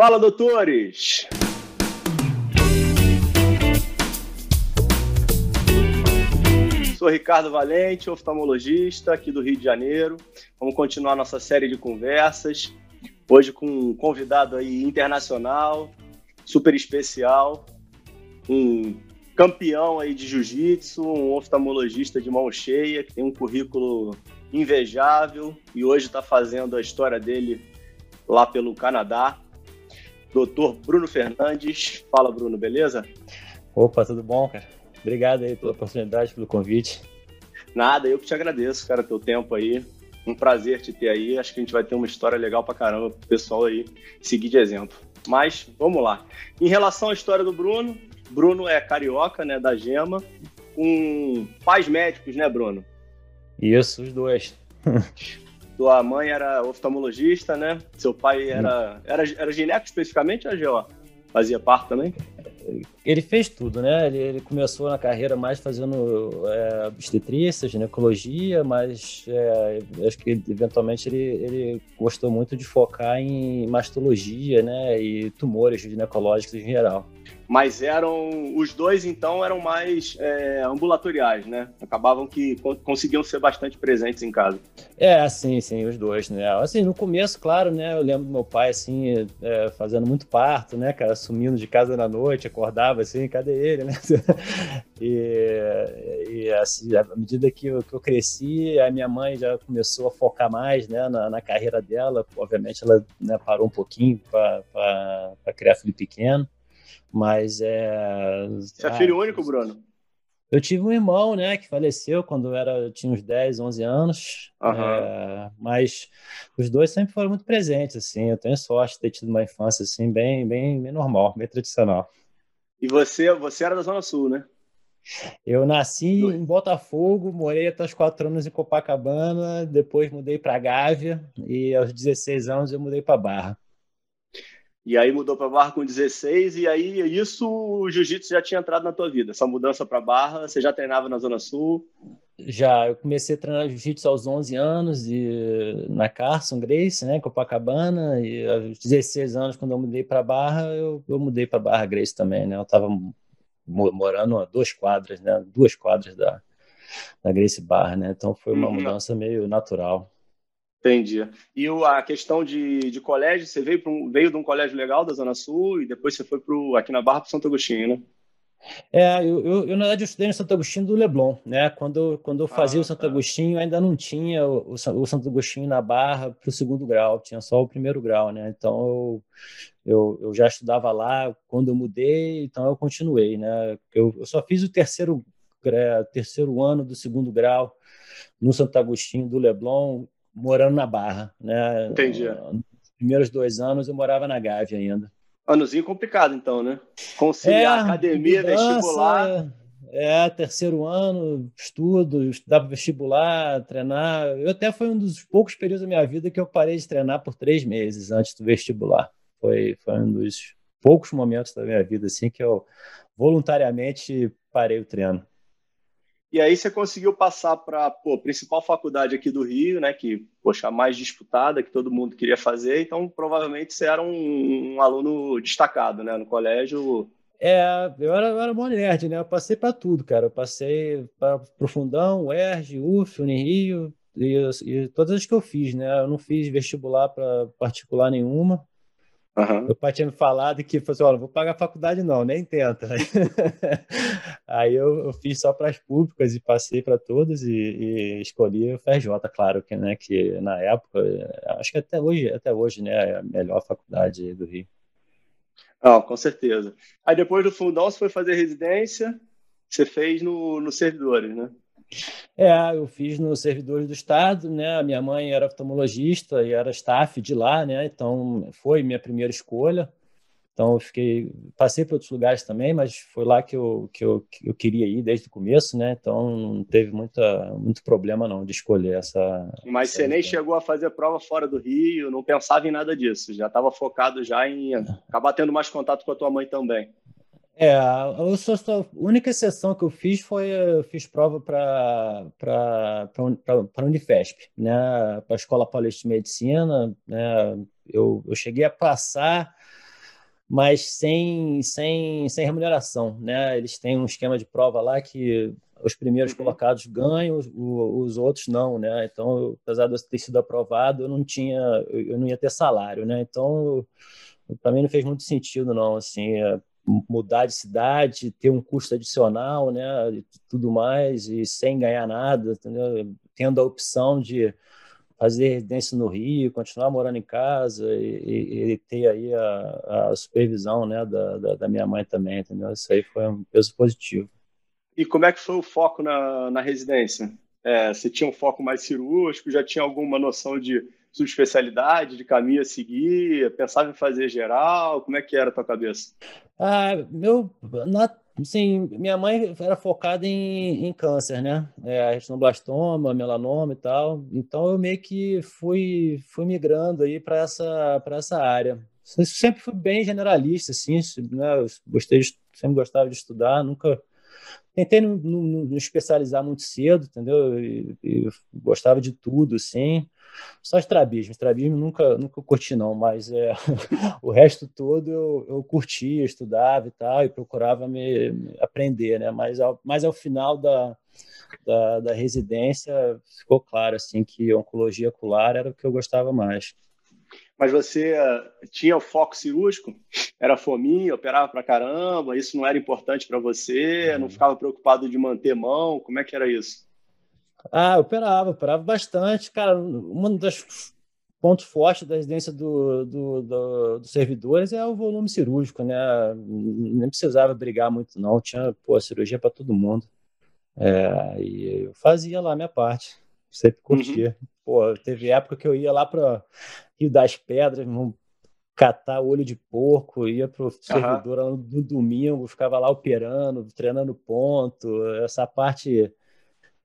Fala, doutores! Sou Ricardo Valente, oftalmologista aqui do Rio de Janeiro. Vamos continuar nossa série de conversas. Hoje com um convidado aí internacional, super especial, um campeão aí de jiu-jitsu, um oftalmologista de mão cheia, que tem um currículo invejável e hoje está fazendo a história dele lá pelo Canadá. Doutor Bruno Fernandes. Fala, Bruno, beleza? Opa, tudo bom, cara? Obrigado aí pela oportunidade, pelo convite. Nada, eu que te agradeço, cara, teu tempo aí. Um prazer te ter aí. Acho que a gente vai ter uma história legal pra caramba pro pessoal aí seguir de exemplo. Mas vamos lá. Em relação à história do Bruno, Bruno é carioca, né, da Gema, com pais médicos, né, Bruno? Isso, os dois. Tua mãe era oftalmologista, né? Seu pai era. Era, era gineco especificamente ou GO? Fazia parte também? Ele fez tudo, né? Ele, ele começou na carreira mais fazendo é, obstetrícia, ginecologia, mas é, acho que eventualmente ele, ele gostou muito de focar em mastologia, né? E tumores ginecológicos em geral mas eram os dois então eram mais é, ambulatoriais, né? Acabavam que conseguiam ser bastante presentes em casa. É, sim, sim, os dois, né? Assim, no começo, claro, né? Eu lembro do meu pai assim é, fazendo muito parto, né, cara, sumindo de casa na noite, acordava assim, cadê ele, né? e, e assim, à medida que eu, que eu, cresci, a minha mãe já começou a focar mais, né, na, na carreira dela. Obviamente, ela né, parou um pouquinho para criar filho pequeno. Mas é. Você é filho único, Bruno? Eu tive um irmão, né, que faleceu quando eu era, eu tinha uns 10, 11 anos. Uhum. É, mas os dois sempre foram muito presentes, assim. Eu tenho sorte de ter tido uma infância, assim, bem, bem, bem normal, bem tradicional. E você, você era da Zona Sul, né? Eu nasci em Botafogo, morei até os 4 anos em Copacabana, depois mudei para Gávea e aos 16 anos eu mudei para Barra. E aí mudou para Barra com 16, e aí isso o jiu-jitsu já tinha entrado na tua vida. Essa mudança para Barra, você já treinava na Zona Sul? Já, eu comecei a treinar jiu-jitsu aos 11 anos e na Carson Grace, né, Copacabana, e aos 16 anos quando eu mudei para Barra, eu, eu mudei para Barra Grace também, né? Eu estava morando a duas quadras, né, duas quadras da da Grace Barra, né? Então foi uma uhum. mudança meio natural. Entendi. E a questão de, de colégio, você veio, um, veio de um colégio legal da Zona Sul e depois você foi pro, aqui na Barra para Santo Agostinho, né? É, eu, eu, eu, na verdade eu estudei no Santo Agostinho do Leblon, né? Quando, quando eu fazia ah, o Santo tá. Agostinho, ainda não tinha o, o Santo Agostinho na Barra para o segundo grau, tinha só o primeiro grau, né? Então eu, eu, eu já estudava lá quando eu mudei, então eu continuei, né? Eu, eu só fiz o terceiro, terceiro ano do segundo grau no Santo Agostinho do Leblon morando na Barra, né? Entendi. Nos primeiros dois anos eu morava na Gávea ainda. Anozinho complicado, então, né? Conciliar é, academia, mudança, vestibular. É, terceiro ano, estudo, estudava vestibular, treinar. Eu até foi um dos poucos períodos da minha vida que eu parei de treinar por três meses antes do vestibular. Foi, foi um dos poucos momentos da minha vida assim que eu voluntariamente parei o treino. E aí você conseguiu passar para a principal faculdade aqui do Rio, né? Que, poxa, a mais disputada, que todo mundo queria fazer. Então, provavelmente você era um, um aluno destacado, né? No colégio. É, eu era, era bom nerd, né? Eu passei para tudo, cara. Eu passei para Profundão, UERJ, UF, Unirio, e, e todas as que eu fiz, né? Eu não fiz vestibular para particular nenhuma. Uhum. Meu pai tinha me falado que falou assim, olha, não vou pagar a faculdade não, nem tenta. Aí eu, eu fiz só para as públicas e passei para todas e, e, escolhi o FRJ, claro, que, né, que na época, acho que até hoje, até hoje, né, é a melhor faculdade do Rio. Não, com certeza. Aí depois do fundão você foi fazer residência, você fez no, no servidores, né? É, eu fiz nos servidores do Estado, né? A minha mãe era oftalmologista e era staff de lá, né? Então foi minha primeira escolha. Então eu fiquei, passei por outros lugares também, mas foi lá que eu, que eu, que eu queria ir desde o começo, né? Então não teve muita, muito problema não de escolher essa. Mas essa você nem chegou a fazer prova fora do Rio, não pensava em nada disso, já estava focado já em acabar tendo mais contato com a tua mãe também. É, a, única exceção que eu fiz foi eu fiz prova para a Unifesp, né, para a Escola Paulista de Medicina, né, eu, eu cheguei a passar mas sem, sem, sem remuneração, né? Eles têm um esquema de prova lá que os primeiros uhum. colocados ganham, os, os, outros não, né? Então, apesar de eu ter sido aprovado, eu não tinha, eu não ia ter salário, né? Então, para mim não fez muito sentido, não, assim, é, mudar de cidade, ter um custo adicional, né? E tudo mais e sem ganhar nada, entendeu? Tendo a opção de fazer residência no Rio, continuar morando em casa e, e, ter aí a, a supervisão, né, da, da, da minha mãe também, entendeu? Isso aí foi um peso positivo. E como é que foi o foco na, na residência? É, você tinha um foco mais cirúrgico? Já tinha alguma noção de subespecialidade, de caminho a seguir? Pensava em fazer geral? Como é que era a tua cabeça? Ah, meu, na, minha mãe era focada em, em câncer, né? É, retinoblastoma, melanoma e tal. Então eu meio que fui, fui migrando aí para essa, para essa área. sempre fui bem generalista, assim, né? Eu gostei de, sempre gostava de estudar, nunca tentei não, especializar muito cedo, entendeu? Gostava de tudo, assim. Só estrabismo. Estrabismo nunca, nunca curti, não, mas é, o resto todo eu, eu curtia, estudava e tal, e procurava me, me aprender, né? Mas ao, mas ao final da, da, da residência ficou claro, assim, que oncologia ocular era o que eu gostava mais mas você uh, tinha o foco cirúrgico? Era fominha, operava pra caramba, isso não era importante para você? Não ficava preocupado de manter mão? Como é que era isso? Ah, eu operava, operava bastante. Cara, um dos pontos fortes da residência do, do, do, dos servidores é o volume cirúrgico, né? Nem precisava brigar muito, não. Tinha pô, cirurgia para todo mundo. É, e eu fazia lá a minha parte. Sempre curtia. Uhum. Pô, teve época que eu ia lá para Rio das Pedras, vamos catar olho de porco, ia pro servidor uhum. no domingo, ficava lá operando, treinando ponto, essa parte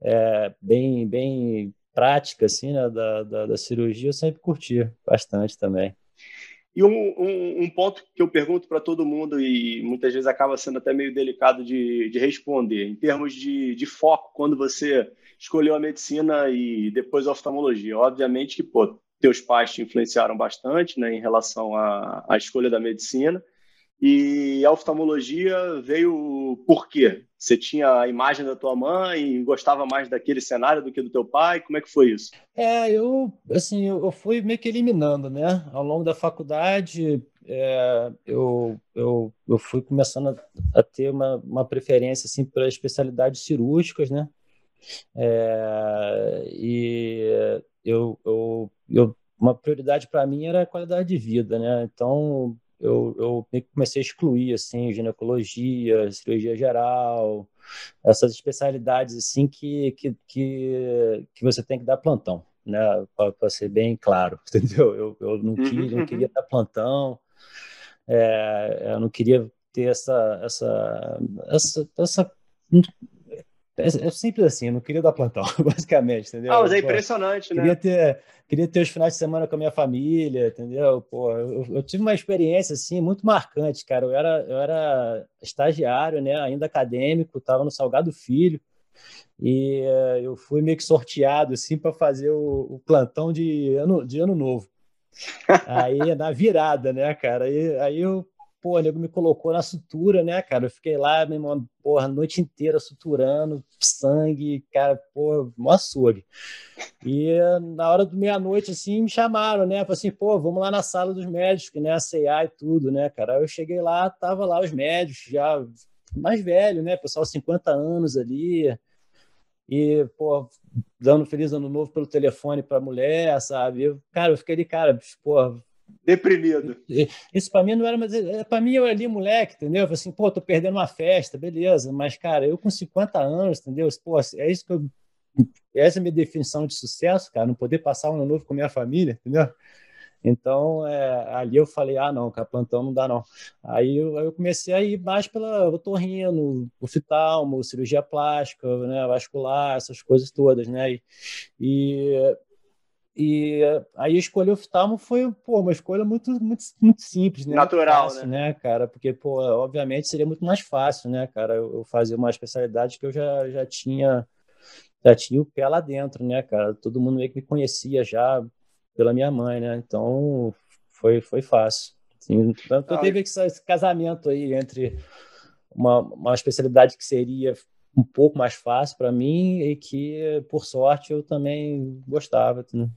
é, bem, bem prática assim, né, da, da, da, cirurgia eu sempre curti bastante também. E um, um, um ponto que eu pergunto para todo mundo e muitas vezes acaba sendo até meio delicado de, de responder, em termos de, de foco, quando você escolheu a medicina e depois a oftalmologia. Obviamente que, pô, teus pais te influenciaram bastante né, em relação à, à escolha da medicina. E a oftalmologia veio por quê? Você tinha a imagem da tua mãe, gostava mais daquele cenário do que do teu pai? Como é que foi isso? É, eu assim, eu fui meio que eliminando, né? Ao longo da faculdade, é, eu, eu, eu fui começando a, a ter uma, uma preferência assim para especialidades cirúrgicas, né? É, e eu, eu, eu, uma prioridade para mim era a qualidade de vida, né? Então eu, eu comecei a excluir assim ginecologia, cirurgia geral, essas especialidades assim que, que, que, que você tem que dar plantão, né? Para ser bem claro, entendeu? Eu, eu não, uhum, não uhum. queria dar plantão, é, eu não queria ter essa essa essa, essa é, é, simples assim, eu não queria dar plantão, basicamente, entendeu? Ah, mas é impressionante, Pô, né? Queria ter, queria ter os finais de semana com a minha família, entendeu? Pô, eu, eu, tive uma experiência, assim, muito marcante, cara. Eu era, eu era estagiário, né, ainda acadêmico, estava no Salgado Filho, e uh, eu fui meio que sorteado, assim, para fazer o, o, plantão de ano, de ano novo. Aí, na virada, né, cara? Aí, aí eu pô, o nego me colocou na sutura, né, cara? Eu fiquei lá, meu irmão, porra, a noite inteira suturando, sangue, cara, pô, mó açougue. E na hora do meia-noite, assim, me chamaram, né? Falei assim, pô, vamos lá na sala dos médicos, né? A CA e tudo, né, cara? Aí eu cheguei lá, tava lá os médicos, já mais velho, né? Pessoal, 50 anos ali. E, pô, dando feliz ano novo pelo telefone pra mulher, sabe? Eu, cara, eu fiquei ali, cara, pô, deprimido. Isso para mim não era, mas é, para mim eu ali moleque, entendeu? Eu falei assim, pô, tô perdendo uma festa, beleza, mas cara, eu com 50 anos, entendeu? Pô, é isso que eu essa é a minha definição de sucesso, cara, não poder passar um ano novo com minha família, entendeu? Então, é, ali eu falei, ah, não, cara, plantão não dá não. Aí eu, eu comecei a ir mais pela otorrino, oftalmo, cirurgia plástica, né, vascular, essas coisas todas, né? E, e e aí escolher o oftalmo foi pô, uma escolha muito, muito, muito simples, né? Natural, fácil, né? né? cara? Porque, pô, obviamente seria muito mais fácil, né, cara? Eu, fazer uma especialidade que eu já, já tinha já tinha o pé lá dentro, né, cara? Todo mundo meio que me conhecia já pela minha mãe, né? Então foi, foi fácil. Sim, então, ah, teve esse casamento aí entre uma, uma especialidade que seria um pouco mais fácil para mim e que, por sorte, eu também gostava. Né?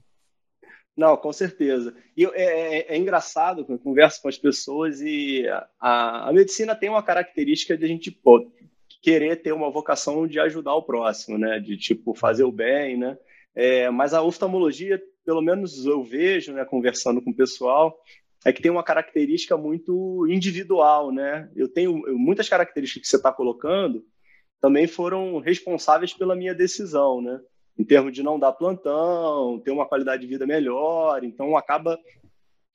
Não, com certeza. E é, é, é engraçado eu converso com as pessoas e a, a medicina tem uma característica de a gente pô, querer ter uma vocação de ajudar o próximo, né? De tipo fazer o bem, né? É, mas a oftalmologia, pelo menos eu vejo, né, conversando com o pessoal, é que tem uma característica muito individual, né? Eu tenho muitas características que você está colocando também foram responsáveis pela minha decisão, né? Em termos de não dar plantão, ter uma qualidade de vida melhor, então acaba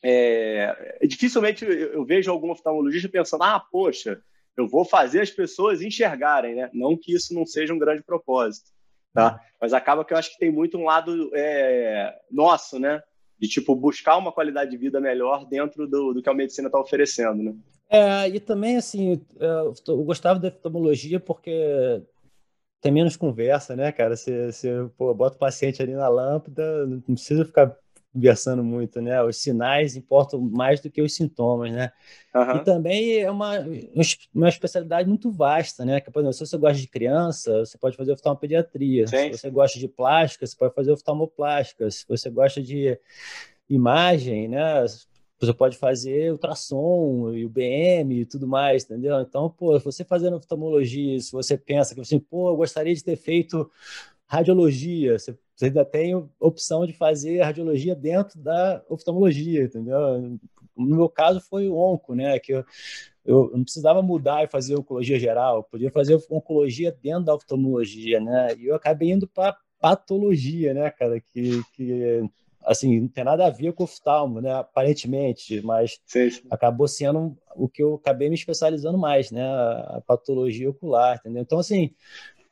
é, dificilmente eu, eu vejo algum oftalmologista pensando, ah, poxa, eu vou fazer as pessoas enxergarem, né? Não que isso não seja um grande propósito, tá? Mas acaba que eu acho que tem muito um lado é, nosso, né? de tipo buscar uma qualidade de vida melhor dentro do, do que a medicina está oferecendo, né? É, e também assim, é, eu gostava da oftalmologia porque tem menos conversa, né, cara? Você, você pô, bota o paciente ali na lâmpada, não precisa ficar conversando muito, né? Os sinais importam mais do que os sintomas, né? Uhum. E também é uma, uma especialidade muito vasta, né? Que, por exemplo, se você gosta de criança, você pode fazer oftalmopediatria. Sim. Se você gosta de plástica, você pode fazer oftalmoplástica. Se você gosta de imagem, né? Você pode fazer ultrassom e o BM e tudo mais, entendeu? Então, pô, você fazendo oftalmologia, se você pensa que assim, pô, eu gostaria de ter feito radiologia, você você ainda tem opção de fazer radiologia dentro da oftalmologia, entendeu? No meu caso foi o onco, né? Que eu, eu não precisava mudar e fazer oncologia geral, eu podia fazer oncologia dentro da oftalmologia, né? E eu acabei indo para patologia, né, cara? Que, que assim, não tem nada a ver com oftalmo, né? Aparentemente, mas sim, sim. acabou sendo o que eu acabei me especializando mais, né? A patologia ocular, entendeu? Então, assim,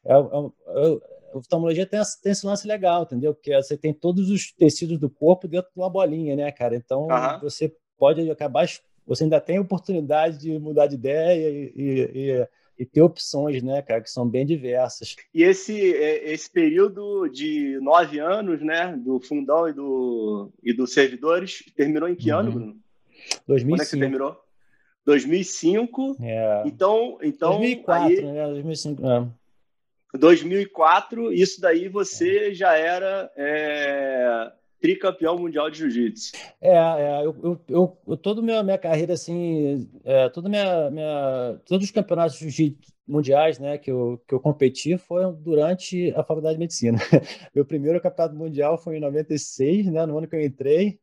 é, é, a oftalmologia tem, tem esse lance legal, entendeu? Porque você tem todos os tecidos do corpo dentro de uma bolinha, né, cara? Então, uhum. você pode acabar, você ainda tem a oportunidade de mudar de ideia e, e, e, e, ter opções, né, cara, que são bem diversas. E esse, é, esse período de nove anos, né, do fundão e do, e dos servidores, terminou em que uhum. ano, Bruno? 2005. Quando é que você terminou? 2005. É. Então, então 2004, aí... né? 2005. É. 2004, isso daí você já era é, tricampeão mundial de jiu-jitsu. É, é eu, eu, eu, toda minha, minha carreira, assim, é, toda minha, minha, todos os campeonatos de jiu-jitsu mundiais né, que, eu, que eu competi foram durante a faculdade de medicina. Meu primeiro campeonato mundial foi em 96, né, no ano que eu entrei,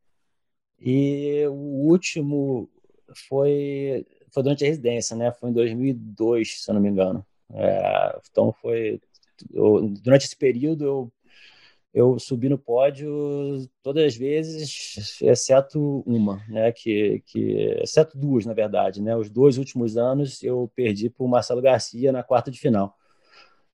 e o último foi, foi durante a residência, né, foi em 2002, se eu não me engano. É, então foi eu, durante esse período eu eu subi no pódio todas as vezes, exceto uma, né? Que, que exceto duas, na verdade, né? Os dois últimos anos eu perdi para o Marcelo Garcia na quarta de final.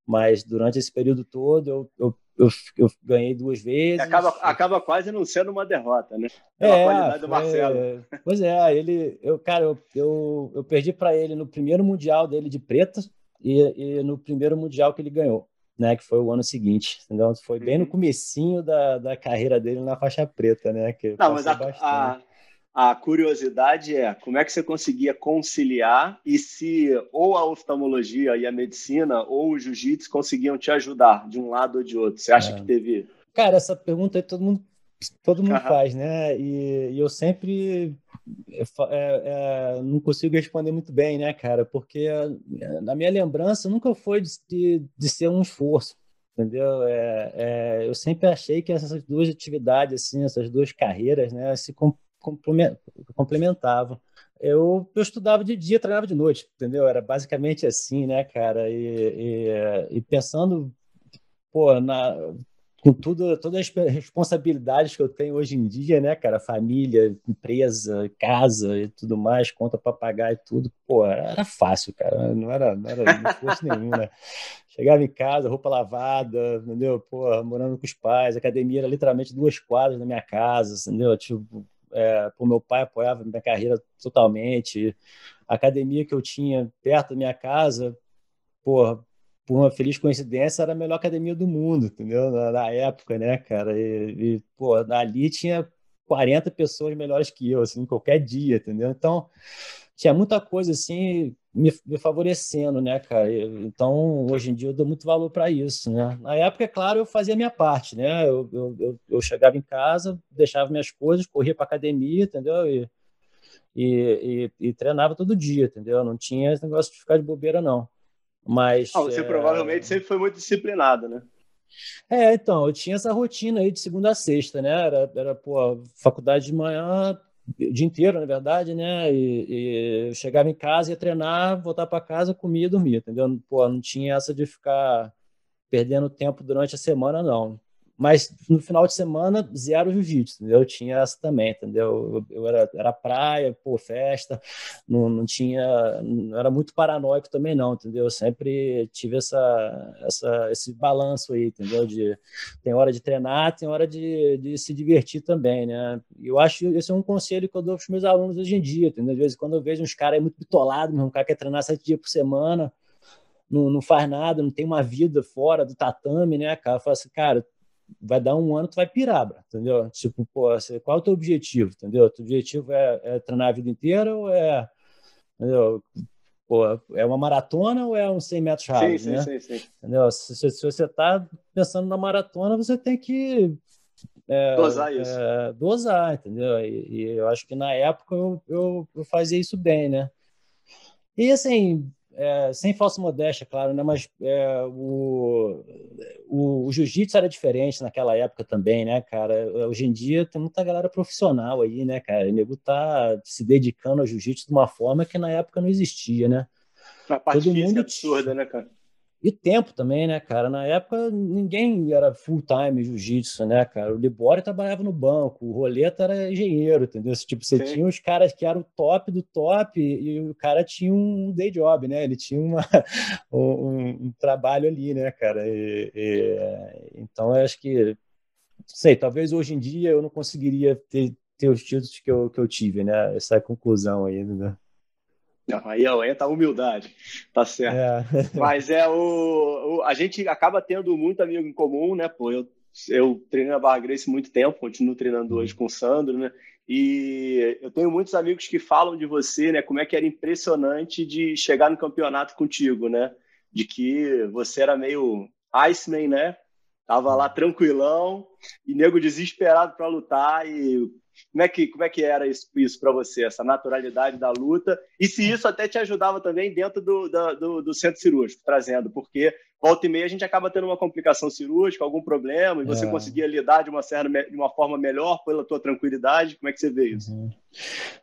Mas durante esse período todo eu, eu, eu, eu ganhei duas vezes. Acaba, acaba quase não sendo uma derrota, né? Pela é, qualidade do Marcelo. Pois é, ele, eu, cara, eu, eu, eu perdi para ele no primeiro mundial dele de preta, e, e, no primeiro mundial que ele ganhou, né, que foi o ano seguinte, entendeu? Foi bem no uhum. comecinho da, da carreira dele na faixa preta, né? Que Não, mas a, a, a, curiosidade é como é que você conseguia conciliar e se ou a oftalmologia e a medicina ou o jiu-jitsu conseguiam te ajudar de um lado ou de outro? Você acha é. que teve? Cara, essa pergunta aí todo mundo todo mundo uhum. faz, né? E, e eu sempre é, é, não consigo responder muito bem, né, cara? Porque na minha lembrança nunca foi de, de ser um esforço, entendeu? É, é, eu sempre achei que essas duas atividades, assim, essas duas carreiras, né, se complementavam. Eu, eu estudava de dia, treinava de noite, entendeu? Era basicamente assim, né, cara? E, e, e pensando, pô, na com tudo, todas as responsabilidades que eu tenho hoje em dia, né, cara? Família, empresa, casa e tudo mais, conta para pagar e tudo. Pô, era fácil, cara. Não era, não era esforço nenhum, né? Chegava em casa, roupa lavada, entendeu? Pô, morando com os pais, academia era literalmente duas quadras na minha casa, entendeu? Tipo, é, pô, meu pai apoiava minha carreira totalmente. A academia que eu tinha perto da minha casa, pô, por uma feliz coincidência, era a melhor academia do mundo, entendeu? Na, na época, né, cara? E, e, pô, ali tinha 40 pessoas melhores que eu, assim, qualquer dia, entendeu? Então, tinha muita coisa assim me, me, favorecendo, né, cara? Então, hoje em dia eu dou muito valor para isso, né? Na época, é claro, eu fazia a minha parte, né? Eu, eu, eu chegava em casa, deixava minhas coisas, corria para academia, entendeu? E, e, e, e, treinava todo dia, entendeu? Não tinha esse negócio de ficar de bobeira, não. Mas. Ah, você é... provavelmente sempre foi muito disciplinado, né? É, então, eu tinha essa rotina aí de segunda a sexta, né? Era, era pô, faculdade de manhã, o dia inteiro, na verdade, né? E, e eu chegava em casa, ia treinar, voltar para casa, comia e dormia, entendeu? Pô, não tinha essa de ficar perdendo tempo durante a semana, não. Mas no final de semana, zero jiu-jitsu? Eu tinha essa também, entendeu? Eu, era, era praia, pô, festa, não, não tinha. Não era muito paranoico também, não, entendeu? Eu sempre tive essa, essa, esse balanço aí, entendeu? De, tem hora de treinar, tem hora de, de se divertir também, né? Eu acho esse é um conselho que eu dou para os meus alunos hoje em dia, entendeu? Às vezes, quando eu vejo uns caras muito bitolados, um cara quer treinar sete dias por semana, não, não faz nada, não tem uma vida fora do tatame, né, cara? Eu falo assim, cara, vai dar um ano, tu vai pirar, bro, entendeu? Tipo, pô, qual é o teu objetivo, entendeu? O teu objetivo é, é treinar a vida inteira ou é, entendeu? Pô, é uma maratona ou é um 100 metros rasos, sim, né? Sim, sim, sim. Entendeu? Se, se, se você está pensando na maratona, você tem que é, dosar isso. É, dosar, entendeu? E, e, eu acho que na época eu, eu, eu fazia isso bem, né? E assim, é, sem falsa modéstia, claro, né? mas é, o, o, o jiu-jitsu era diferente naquela época também, né, cara? Hoje em dia tem muita galera profissional aí, né, cara? O nego tá se dedicando ao jiu-jitsu de uma forma que na época não existia, né? A parte Todo mundo... absurda, né, cara? E tempo também, né, cara? Na época ninguém era full-time jiu-jitsu, né, cara? O Libório trabalhava no banco, o Roleta era engenheiro, entendeu? Tipo, você Sim. tinha os caras que eram o top do top e o cara tinha um day job, né? Ele tinha uma, um, um trabalho ali, né, cara? E, e, então, eu acho que, sei, talvez hoje em dia eu não conseguiria ter, ter os títulos que eu, que eu tive, né? Essa é a conclusão aí, né? Não, aí entra a humildade, tá certo. É. Mas é o, o, A gente acaba tendo muito amigo em comum, né? Pô, eu, eu treinei na Barra Grace muito tempo, continuo treinando hoje com o Sandro, né? E eu tenho muitos amigos que falam de você, né? Como é que era impressionante de chegar no campeonato contigo, né? De que você era meio Iceman, né? Tava lá tranquilão e nego desesperado para lutar e como é que, como é que era isso, isso para você, essa naturalidade da luta? E se isso até te ajudava também dentro do, do, do, centro cirúrgico, trazendo, porque volta e meia a gente acaba tendo uma complicação cirúrgica, algum problema, e você é. conseguia lidar de uma, certa, de uma forma melhor pela tua tranquilidade. Como é que você vê isso? Uhum.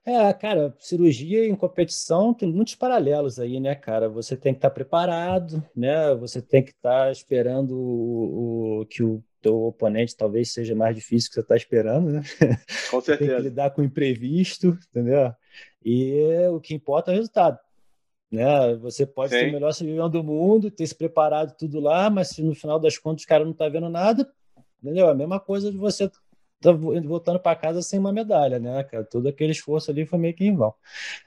É, cara, cirurgia em competição tem muitos paralelos aí, né, cara? Você tem que estar preparado, né? Você tem que estar esperando o, o que o teu oponente talvez seja mais difícil que você está esperando, né? Com certeza. Tem que lidar com o imprevisto, entendeu? E o que importa é o resultado. Né? Você pode Sim. ser o melhor cirurgião do mundo, ter se preparado tudo lá, mas se no final das contas o cara não está vendo nada, entendeu? A mesma coisa de você tá voltando para casa sem uma medalha, né, cara? Todo aquele esforço ali foi meio que em vão.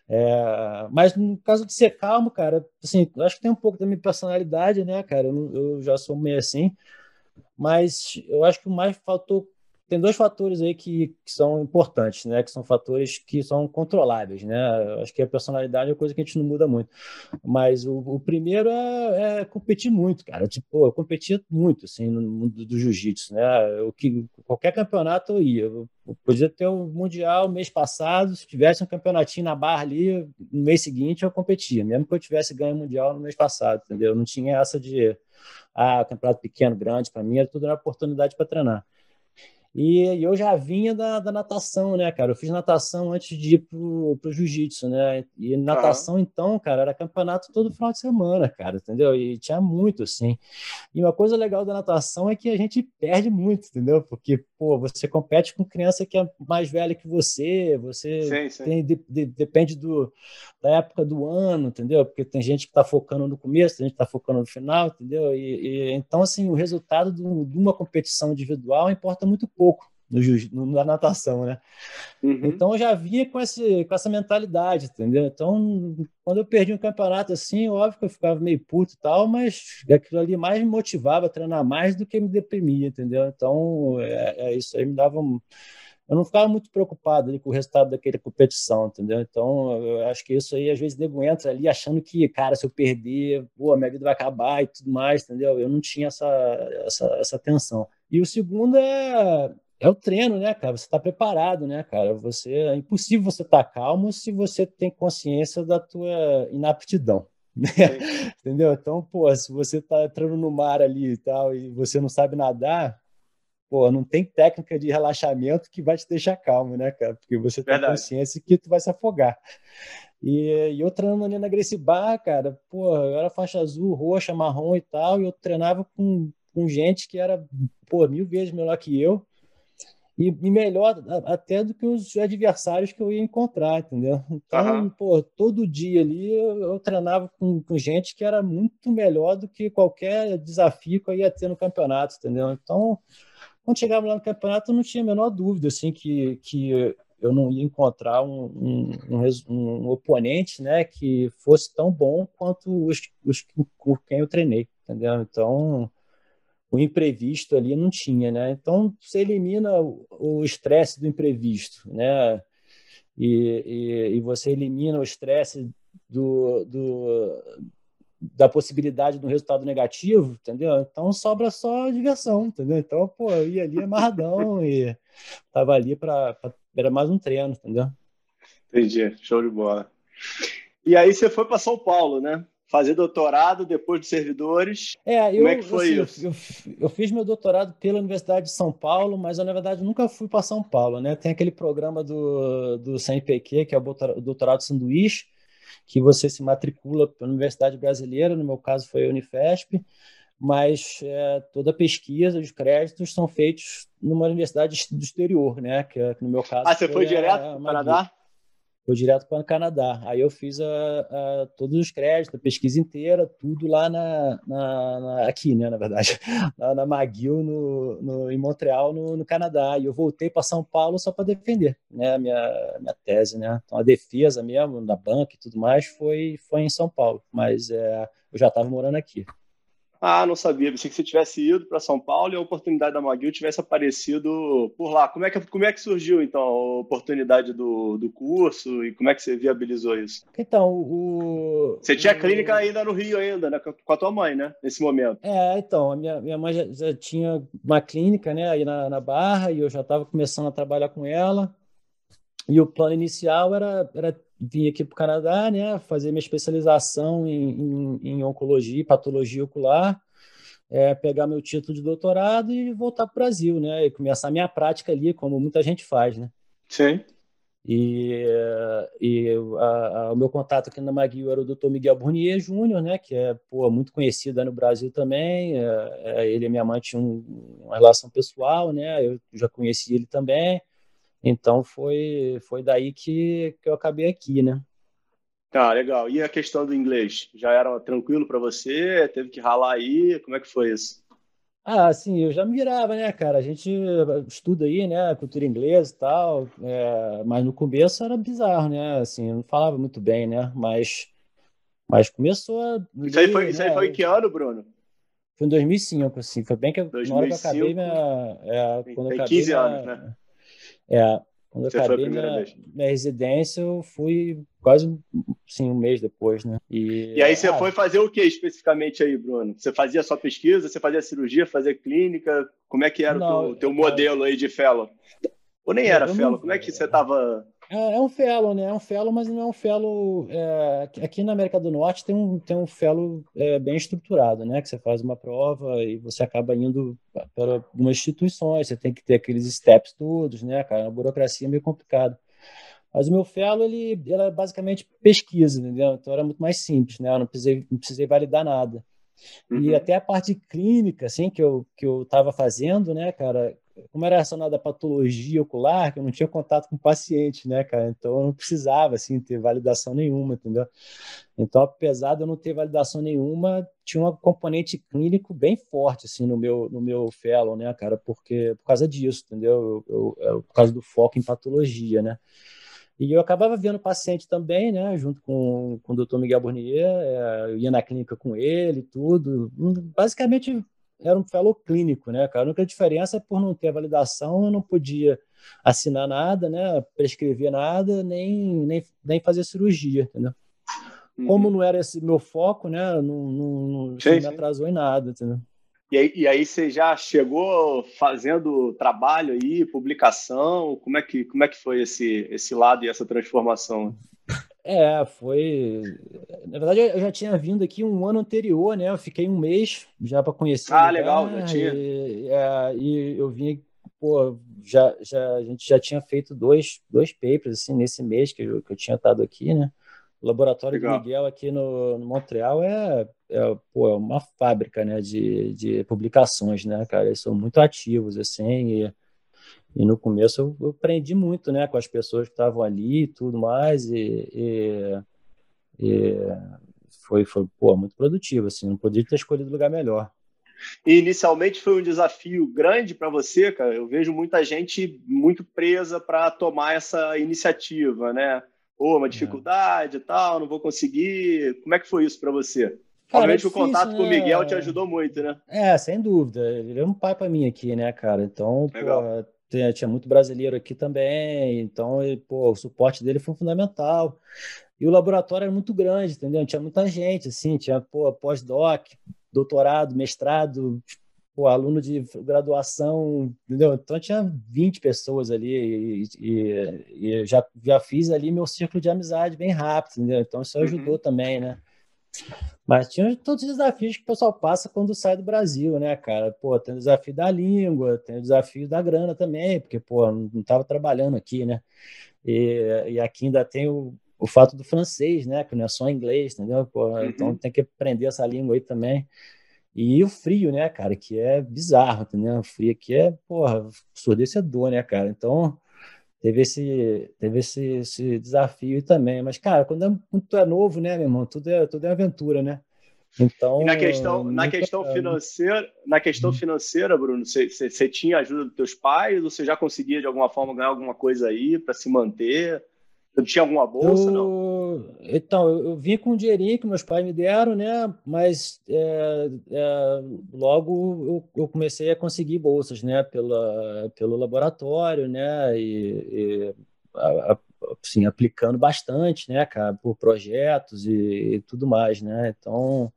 É, mas no caso de ser calmo, cara, assim, acho que tem um pouco da minha personalidade, né, cara? Eu, eu já sou meio assim. Mas eu acho que o mais faltou tem dois fatores aí que, que, são importantes, né? Que são fatores que são controláveis, né? Acho que a personalidade é coisa que a gente não muda muito. Mas o, o primeiro é, é, competir muito, cara. Tipo, eu competia muito, assim, no mundo do jiu-jitsu, né? Eu, que, qualquer campeonato eu ia. Eu, podia ter um Mundial mês passado, se tivesse um campeonatinho na barra ali, no mês seguinte eu competia, mesmo que eu tivesse ganho Mundial no mês passado, entendeu? Eu não tinha essa de ah, campeonato pequeno, grande, para mim era tudo uma oportunidade para treinar. E eu já vinha da, da, natação, né, cara? Eu fiz natação antes de ir pro, pro jiu-jitsu, né? E natação, então, cara, era campeonato todo final de semana, cara, entendeu? E tinha muito, assim. E uma coisa legal da natação é que a gente perde muito, entendeu? Porque, pô, você compete com criança que é mais velha que você, você sim, sim. Tem, de, de, depende do, da época do ano, entendeu? Porque tem gente que tá focando no começo, tem gente que tá focando no final, entendeu? E, e então, assim, o resultado de uma competição individual importa muito pouco pouco no, na natação, né? Uhum. Então eu já via com, esse, com essa mentalidade, entendeu? Então, quando eu perdi um campeonato assim, óbvio que eu ficava meio puto e tal, mas aquilo ali mais me motivava a treinar mais do que me deprimia, entendeu? Então, é, é isso aí me dava um, eu não ficava muito preocupado ali com o resultado daquela competição, entendeu? Então, eu acho que isso aí, às vezes, nego entra ali achando que, cara, se eu perder, pô, minha vida vai acabar e tudo mais, entendeu? Eu não tinha essa, essa, essa tensão. E o segundo é, é o treino, né, cara? Você está preparado, né, cara? Você, é impossível você estar tá calmo se você tem consciência da tua inaptidão. Né? Entendeu? Então, pô, se você tá entrando no mar ali e tal e você não sabe nadar, pô, não tem técnica de relaxamento que vai te deixar calmo, né, cara? Porque você tem Verdade. consciência que tu vai se afogar. E, e eu treinando ali na Gracie Bar, cara, pô, eu era faixa azul, roxa, marrom e tal, e eu treinava com, com gente que era, pô, mil vezes melhor que eu e, melhor até do que os adversários que eu ia encontrar, entendeu? Então, uhum. pô, todo dia ali eu, eu treinava com, com, gente que era muito melhor do que qualquer desafio que eu ia ter no campeonato, entendeu? Então, quando chegava lá no campeonato, eu não tinha a menor dúvida, assim, que, que eu não ia encontrar um, um, um, um oponente, né, que fosse tão bom quanto os, os com quem eu treinei, entendeu? Então, o imprevisto ali não tinha, né? Então você elimina o estresse do imprevisto, né? E, e, e você elimina o estresse do, do, da possibilidade de um resultado negativo, entendeu? Então sobra só diversão, entendeu? Então, pô, eu ia ali amarradão e tava ali para era mais um treino, entendeu? Entendi, show de bola. E aí você foi para São Paulo, né? Fazer doutorado depois de servidores. É, eu, Como é que foi assim, isso? Eu, eu, fiz meu doutorado pela Universidade de São Paulo, mas eu, na verdade, nunca fui para São Paulo. Né? Tem aquele programa do, do CNPq, que é o doutorado sanduíche, que você se matricula pela Universidade Brasileira, no meu caso foi a Unifesp, mas é, toda a pesquisa, os créditos são feitos numa universidade do exterior, né? Que, que no meu caso. Ah, você foi direto para Canadá? Foi direto para o Canadá. Aí eu fiz a, a, todos os créditos, a pesquisa inteira, tudo lá na, na, na aqui, né, na verdade, na, na McGill, no, no, em Montreal, no, no Canadá. E eu voltei para São Paulo só para defender né, a minha, minha tese. Né? Então a defesa mesmo, da banca e tudo mais, foi, foi em São Paulo, mas é, eu já estava morando aqui. Ah, não sabia. Pensei que você tivesse ido para São Paulo e a oportunidade da McGill tivesse aparecido por lá. Como é que, como é que surgiu, então, a oportunidade do, do curso e como é que você viabilizou isso? Então, o... Você tinha o... clínica ainda no Rio, ainda, né? Com a tua mãe, né? Nesse momento. É, então, a minha, minha mãe já, já tinha uma clínica, né? Aí na, na Barra e eu já estava começando a trabalhar com ela. E o plano inicial era, era vir aqui para o Canadá, né, fazer minha especialização em, em, em oncologia e patologia ocular, é, pegar meu título de doutorado e voltar para o Brasil, né, e começar minha prática ali, como muita gente faz, né. Sim. E, e a, a, o meu contato aqui na McGill era o Dr. Miguel Burnier Júnior, né, que é pô, muito conhecido no Brasil também. É, é, ele e minha mãe tinham um, uma relação pessoal, né, eu já conheci ele também. Então foi, foi daí que, que eu acabei aqui, né? Tá, legal. E a questão do inglês? Já era tranquilo para você? Teve que ralar aí? Como é que foi isso? Ah, sim, eu já me virava, né, cara? A gente estuda aí, né, cultura inglesa e tal, é, mas no começo era bizarro, né? Assim, eu não falava muito bem, né? Mas, mas começou a. Isso aí foi, né? isso aí foi em que ano, Bruno? Foi em 2005, assim. Foi bem que 2005, na hora que eu acabei minha. É, quando tem eu acabei 15 anos, né? É, quando Você eu acabei minha, minha, residência, eu fui quase assim, um mês depois, né? E, e aí você ah, foi fazer o que especificamente aí, Bruno? Você fazia só pesquisa, você fazia cirurgia, fazia clínica? Como é que era não, o teu, teu modelo aí de fellow? Ou nem era fellow? Como é que você estava é, é, um fellow, né? É um fellow, mas não é um fellow. É, aqui na América do Norte tem um, tem um fellow é, bem estruturado, né? Que você faz uma prova e você acaba indo para algumas instituições, você tem que ter aqueles steps todos, né, cara? A burocracia é meio complicada. Mas o meu fellow, ele, era basicamente pesquisa, entendeu? Então era muito mais simples, né? Eu não precisei, não precisei validar nada. Uhum. E até a parte clínica, assim, que eu que eu estava fazendo, né, cara, como era relacionado à patologia ocular, que eu não tinha contato com o paciente, né, cara? Então eu não precisava, assim, ter validação nenhuma, entendeu? Então, apesar de eu não ter validação nenhuma, tinha um componente clínico bem forte, assim, no meu, no meu fellow, né, cara? Porque, por causa disso, entendeu? Eu, eu, por causa do foco em patologia, né? E eu acabava vendo o paciente também, né, junto com, com o Dr. Miguel Burnier, é, eu ia na clínica com ele, tudo. Basicamente, era um fellow clínico, né, cara? A única diferença é por não ter validação, eu não podia assinar nada, né? Prescrever nada, nem, nem, nem fazer cirurgia, entendeu? Uhum. Como não era esse meu foco, né? Não, não, não sim, me atrasou sim. em nada, entendeu? E aí, e aí você já chegou fazendo trabalho aí, publicação? Como é que, como é que foi esse, esse lado e essa transformação? É, foi. Na verdade, eu já tinha vindo aqui um ano anterior, né? Eu fiquei um mês já para conhecer. Ah, legal, já tinha. E, é, e eu vim, pô, já, já, a gente já tinha feito dois, dois papers assim, nesse mês que eu, que eu tinha estado aqui, né? O laboratório legal. do Miguel aqui no, no Montreal é, é, pô, é uma fábrica né, de, de publicações, né, cara? Eles são muito ativos, assim, e e no começo eu, eu aprendi muito, né, com as pessoas que estavam ali e tudo mais, e, e, e, foi, foi pô, muito produtivo, assim, não podia ter escolhido lugar melhor. E inicialmente foi um desafio grande para você, cara. Eu vejo muita gente muito presa para tomar essa iniciativa, né? Ou uma é. dificuldade e tal, não vou conseguir. Como é que foi isso para você? Cara, Obviamente é o contato né? com o né? Miguel te ajudou muito, né? É, sem dúvida. Ele é um pai para mim aqui, né, cara? Então, pô, tinha, tinha muito brasileiro aqui também, então pô, o suporte dele foi fundamental. E o laboratório era muito grande, entendeu? Tinha muita gente, assim, tinha pós-doc, doutorado, mestrado, pô, aluno de graduação, entendeu? Então tinha 20 pessoas ali e, e, e já, já fiz ali meu círculo de amizade bem rápido, entendeu? Então isso ajudou uhum. também, né? Mas tinha todos os desafios que o pessoal passa quando sai do Brasil, né, cara? Pô, tem o desafio da língua, tem o desafio da grana também, porque, pô, não estava trabalhando aqui, né? E, e aqui ainda tem o, o fato do francês, né? Que não é só inglês, entendeu? Pô, uhum. Então tem que aprender essa língua aí também. E o frio, né, cara? Que é bizarro, entendeu? O frio aqui é, porra, surdecedor, né, cara? Então teve esse, teve esse, esse desafio também. Mas, cara, quando é, tu é novo, né, meu irmão? Tudo é, tudo é aventura, né? Então, e na questão, na questão financeira, na questão uhum. financeira, Bruno, você, você, tinha ajuda dos teus pais ou você já conseguia de alguma forma ganhar alguma coisa aí para se manter? Não tinha alguma bolsa, eu, não? Então, eu, eu, vim com um dinheirinho que meus pais me deram, né? Mas é, é, logo eu, eu, comecei a conseguir bolsas, né? Pela, pelo laboratório, né? E, e a, assim, aplicando bastante, né, cara? Por projetos e, e tudo mais, né? Então,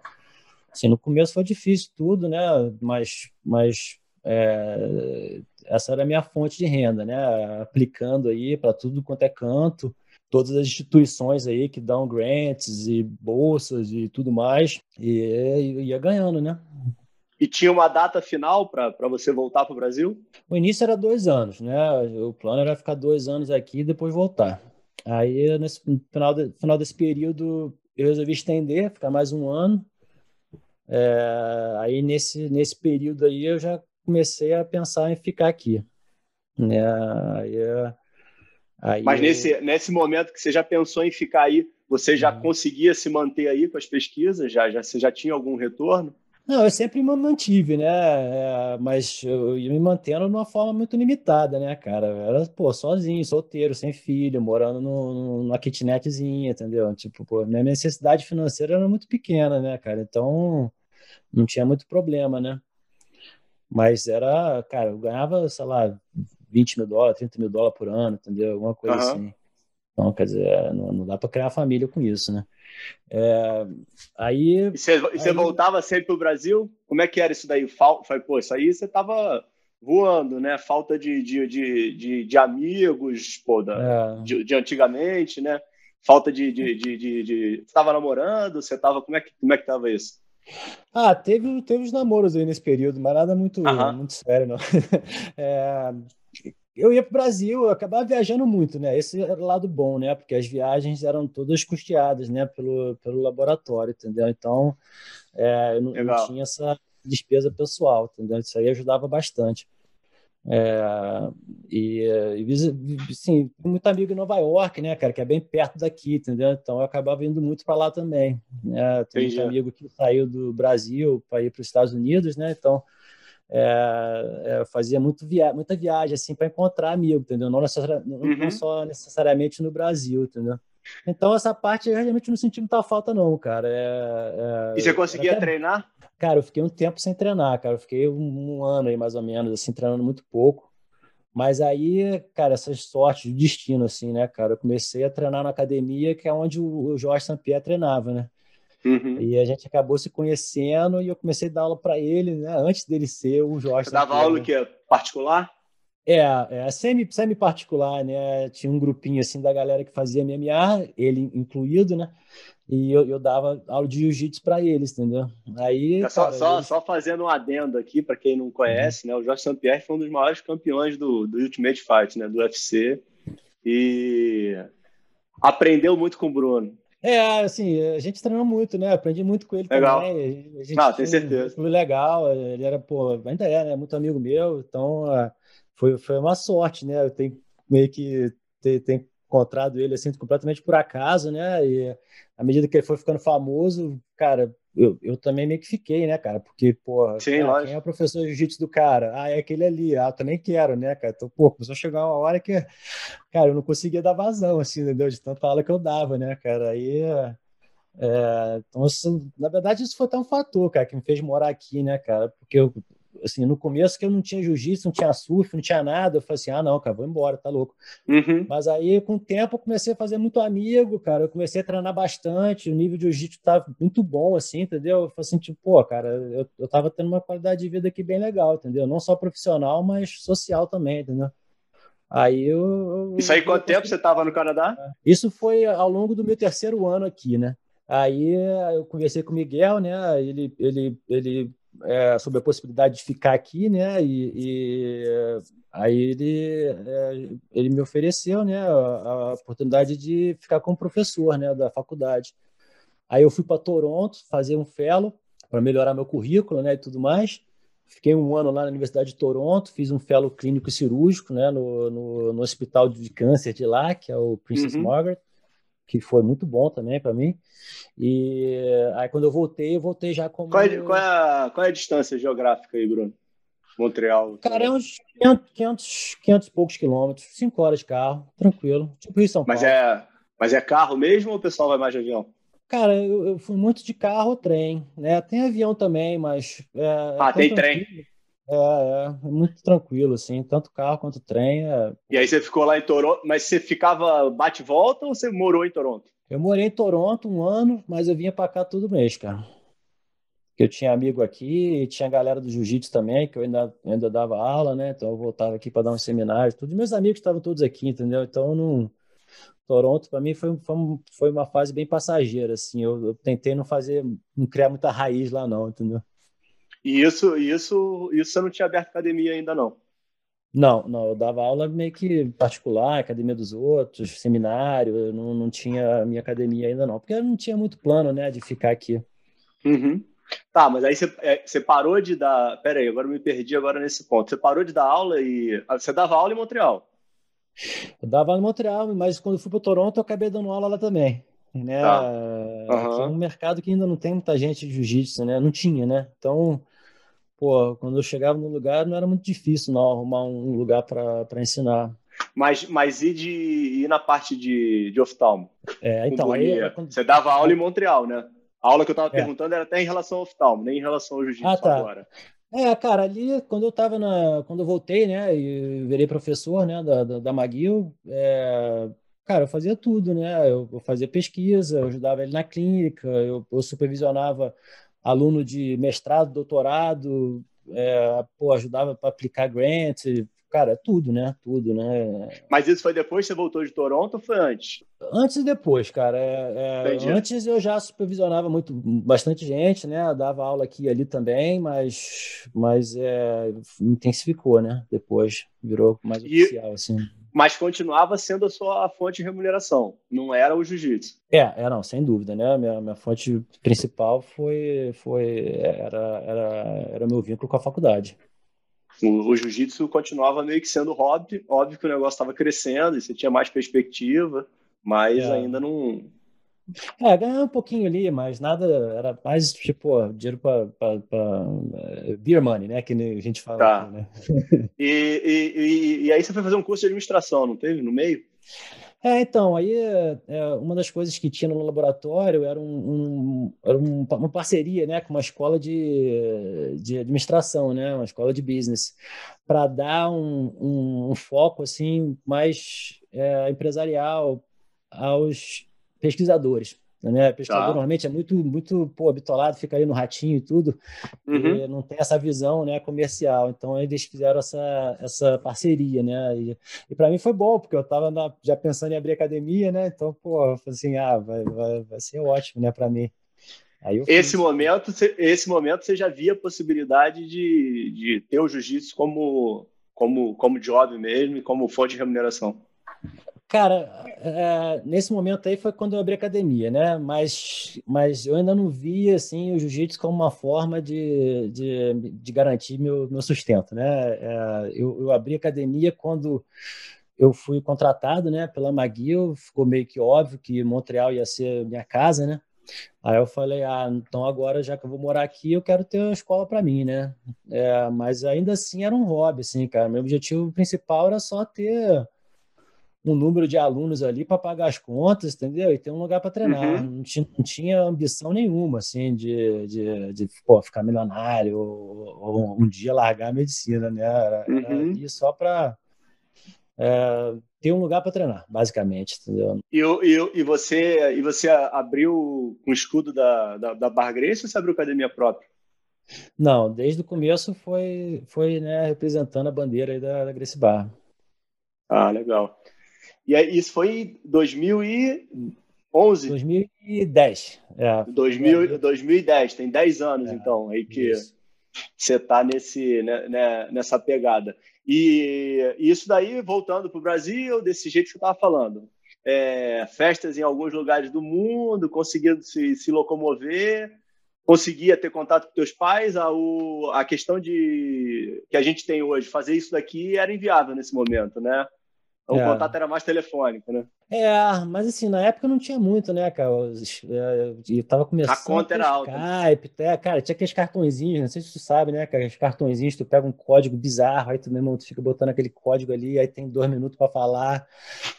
assim, no começo foi difícil tudo, né? Mas, mas é, essa era a minha fonte de renda, né? Aplicando aí para tudo quanto é canto todas as instituições aí que dão grants e bolsas e tudo mais, e ia ganhando, né? E tinha uma data final para você voltar para o Brasil? O início era dois anos, né? O plano era ficar dois anos aqui e depois voltar. Aí, nesse final, de, final desse período, eu resolvi estender, ficar mais um ano. É, aí, nesse, nesse período aí, eu já comecei a pensar em ficar aqui. Né? Aí, Aí... Mas nesse, nesse momento que você já pensou em ficar aí, você já uhum. conseguia se manter aí com as pesquisas? Já, já, você já tinha algum retorno? Não, eu sempre me mantive, né? É, mas eu ia me mantendo de uma forma muito limitada, né, cara? Eu era, pô, sozinho, solteiro, sem filho, morando no, numa kitnetzinha, entendeu? Tipo, pô, minha necessidade financeira era muito pequena, né, cara? Então, não tinha muito problema, né? Mas era, cara, eu ganhava, sei lá, 20 mil dólares, 30 mil dólares por ano, entendeu? Alguma coisa uhum. assim. Então, quer dizer, não, não dá para criar família com isso, né? É, aí. E você, aí... voltava sempre para o Brasil? Como é que era isso daí? Fal... Pô, isso aí você tava voando, né? Falta de, de, de, de, de amigos, pô, da, é. de, de, antigamente, né? Falta de. de, de, de, de... Você estava namorando? Você estava. Como é que, como é que tava isso? Ah, teve, teve os namoros aí nesse período, mas nada muito, muito sério, não. É, eu ia para o Brasil, eu acabava viajando muito, né? Esse era o lado bom, né? Porque as viagens eram todas custeadas, né? Pelo, pelo laboratório, entendeu? Então, é, eu não, não, tinha essa despesa pessoal, entendeu? Isso aí ajudava bastante. É, e, e sim, muito amigo em Nova York, né, cara, que é bem perto daqui, entendeu? Então eu acabava indo muito para lá também. Né? Tem um amigo que saiu do Brasil para ir para os Estados Unidos, né? Então é, é, fazia muito via muita viagem assim para encontrar amigo, entendeu? Não, necessari uhum. não, só necessariamente no Brasil, entendeu? Então essa parte eu realmente não senti muita falta não, cara. É, é e você conseguia até... treinar? Cara, eu fiquei um tempo sem treinar, cara. Eu fiquei um, um, ano aí mais ou menos assim treinando muito pouco. Mas aí, cara, essas sortes de destino, assim, né, cara? Eu comecei a treinar na academia, que é onde o Jorge Sampierre treinava, né? Uhum. E a gente acabou se conhecendo e eu comecei a dar aula para ele, né? Antes dele ser o Jorge. Você dava aula que é particular? É, é semi, semi particular, né? Tinha um grupinho assim da galera que fazia MMA, ele incluído, né? E eu, eu dava aula de jiu-jitsu para eles, entendeu? Aí. É só, cara, só, só, fazendo um adendo aqui, para quem não conhece, uhum. né? O Jorge St. foi um dos maiores campeões do, do Ultimate Fight, né? Do UFC. E aprendeu muito com o Bruno. É, assim, a gente treinou muito, né? Aprendi muito com ele legal. também. A gente não, tenho certeza. Foi legal, ele era, pô, ainda é, né? Muito amigo meu, então foi, foi uma sorte, né? Eu tenho meio que ter encontrado ele assim completamente por acaso, né? E à medida que ele foi ficando famoso, cara, eu, eu também meio que fiquei, né, cara? Porque, Sim, cara, quem é o professor de jiu-jitsu do cara? Ah, é aquele ali. Ah, eu também quero, né, cara? Então, pô, começou a chegar uma hora que, cara, eu não conseguia dar vazão, assim, entendeu? De tanta aula que eu dava, né, cara? Aí. É, então, assim, na verdade, isso foi até um fator, cara, que me fez morar aqui, né, cara? Porque eu, assim, no começo que eu não tinha jiu-jitsu, não tinha surf, não tinha nada, eu falei assim, ah, não, cara, vou embora, tá louco. Uhum. Mas aí, com o tempo, eu comecei a fazer muito amigo, cara, eu comecei a treinar bastante, o nível de jiu-jitsu tava muito bom, assim, entendeu? Eu falei assim, tipo, pô, cara, eu, eu tava tendo uma qualidade de vida aqui bem legal, entendeu? Não só profissional, mas social também, entendeu? Aí eu. Isso aí, quanto tempo você estava no Canadá? Isso foi ao longo do meu terceiro ano aqui, né? Aí eu conversei com o Miguel, né? Ele, ele, ele é, sobre a possibilidade de ficar aqui, né? E, e aí ele, é, ele me ofereceu, né, a, a, oportunidade de ficar como professor, né, da faculdade. Aí eu fui para Toronto fazer um fellow para melhorar meu currículo, né, e tudo mais. Fiquei um ano lá na Universidade de Toronto, fiz um fellow clínico cirúrgico, né, no, no, no hospital de câncer de lá, que é o Princess uhum. Margaret que foi muito bom também para mim. E aí quando eu voltei, eu voltei já como. Qual é, qual é, a, qual é a distância geográfica aí, Bruno? Montreal. Cara, é uns 500, 500, 500 e poucos quilômetros, 5 horas de carro, tranquilo. Tipo Rio São Paulo. Mas é, mas é carro mesmo ou o pessoal vai mais de avião? Cara, eu, eu fui muito de carro ou trem, né? Tem avião também, mas. É, ah, tem trem. É, é, é, muito tranquilo, assim, tanto carro quanto trem. É... E aí você ficou lá em Toronto, mas você ficava bate-volta ou você morou em Toronto? Eu morei em Toronto um ano, mas eu vinha para cá todo mês, cara. Eu tinha amigo aqui, tinha galera do jiu-jitsu também, que eu ainda, ainda dava aula, né? Então eu voltava aqui para dar um seminário, tudo. Meus amigos estavam todos aqui, entendeu? Então não. Toronto para mim foi, foi, foi, uma fase bem passageira, assim. Eu, eu tentei não fazer, não criar muita raiz lá, não, entendeu? E isso, isso, isso você não tinha aberto academia ainda, não? Não, não, eu dava aula meio que particular, academia dos outros, seminário, eu não, não tinha minha academia ainda não, porque eu não tinha muito plano, né, de ficar aqui. Uhum. Tá, mas aí você, é, você parou de dar. Pera aí, agora eu me perdi agora nesse ponto. Você parou de dar aula e. Ah, você dava aula em Montreal? Eu dava aula em Montreal, mas quando fui para Toronto eu acabei dando aula lá também. Né? Tá. Uhum. é um mercado que ainda não tem muita gente de jiu-jitsu, né? Não tinha, né? Então pô, quando eu chegava no lugar não era muito difícil não arrumar um lugar para ensinar. Mas, mas e de ir na parte de, de oftalmo? É, então, aí, quando... Você dava aula em Montreal, né? A aula que eu estava é. perguntando era até em relação ao oftalmo, nem em relação ao jiu-jitsu ah, tá. agora. É, cara, ali quando eu tava na. Quando eu voltei, né? E virei professor né, da, da, da McGill, é, cara, eu fazia tudo, né? Eu, eu, fazia pesquisa, eu ajudava ele na clínica, eu, eu supervisionava aluno de mestrado, doutorado, é, pô, ajudava para aplicar grant, cara, tudo, né? Tudo, né? Mas isso foi depois que você voltou de Toronto ou foi antes? Antes e depois, cara. É, é, antes eu já supervisionava muito, bastante gente, né? dava aula aqui e ali também, mas, mas é, intensificou, né? Depois virou mais e, oficial, assim mas continuava sendo a sua fonte de remuneração, não era o jiu-jitsu. É, é, não, sem dúvida, né? Minha, minha fonte principal foi, foi era, era, era meu vínculo com a faculdade. O, o jiu-jitsu continuava meio que sendo hobby, óbvio que o negócio estava crescendo e você tinha mais perspectiva, mas é. ainda não, é, ganhar um pouquinho ali, mas nada, era mais tipo dinheiro para uh, beer money, né? Que a gente fala. Tá. Aqui, né? e, e, e, e, aí você foi fazer um curso de administração, não teve? No meio? É, então, aí é, uma das coisas que tinha no laboratório era, um, um, era um, uma parceria né, com uma escola de, de administração, né, uma escola de business, para dar um, um, foco assim mais é, empresarial aos pesquisadores. Né? Pesquisador tá. normalmente é muito, muito pô, bitolado, fica ali no ratinho e tudo, uhum. e não tem essa visão né, comercial. Então eles fizeram essa, essa parceria, né? E, e para mim foi bom, porque eu estava já pensando em abrir academia, né? Então, pô, assim, ah, vai, vai, vai ser ótimo, né, para mim. esse momento, esse momento você já via a possibilidade de, de ter o jiu-jitsu como, como, como job mesmo e como fonte de remuneração. Cara, é, nesse momento aí foi quando eu abri academia, né? Mas, mas eu ainda não via assim, o jiu-jitsu como uma forma de, de, de, garantir meu, meu sustento, né? É, eu, eu abri academia quando eu fui contratado né, pela McGill, ficou meio que óbvio que Montreal ia ser minha casa, né? Aí eu falei, ah, então agora já que eu vou morar aqui, eu quero ter uma escola para mim, né? É, mas ainda assim era um hobby, assim, cara. Meu objetivo principal era só ter um número de alunos ali para pagar as contas, entendeu? E ter um lugar para treinar. Uhum. Não, tinha, não, tinha, ambição nenhuma, assim, de, de, de pô, ficar milionário ou, ou, um dia largar a medicina, né? Era, uhum. era só para é, ter um lugar para treinar, basicamente, entendeu? E, e, e, você, e você abriu com o escudo da, da, da Bar Grace ou você abriu academia própria? Não, desde o começo foi, foi né, representando a bandeira da, da Grace Bar. Ah, legal. E isso foi em 2011? 2010. É. 2000, 2010, tem 10 anos, é, então, aí que isso. você está né, né, nessa pegada. E isso daí, voltando para o Brasil, desse jeito que você estava falando. É, festas em alguns lugares do mundo, conseguindo se, se locomover, conseguia ter contato com teus pais, a, o, a questão de que a gente tem hoje, fazer isso daqui era inviável nesse momento, né? O é. contato era mais telefônico, né? É, mas assim, na época não tinha muito, né, cara? É, eu tava começando. A conta era alta. Skype, até, cara, tinha aqueles cartõezinhos, não sei se tu sabe, né, cara? Os cartõezinhos, tu pega um código bizarro, aí tu mesmo tu fica botando aquele código ali, aí tem dois minutos para falar.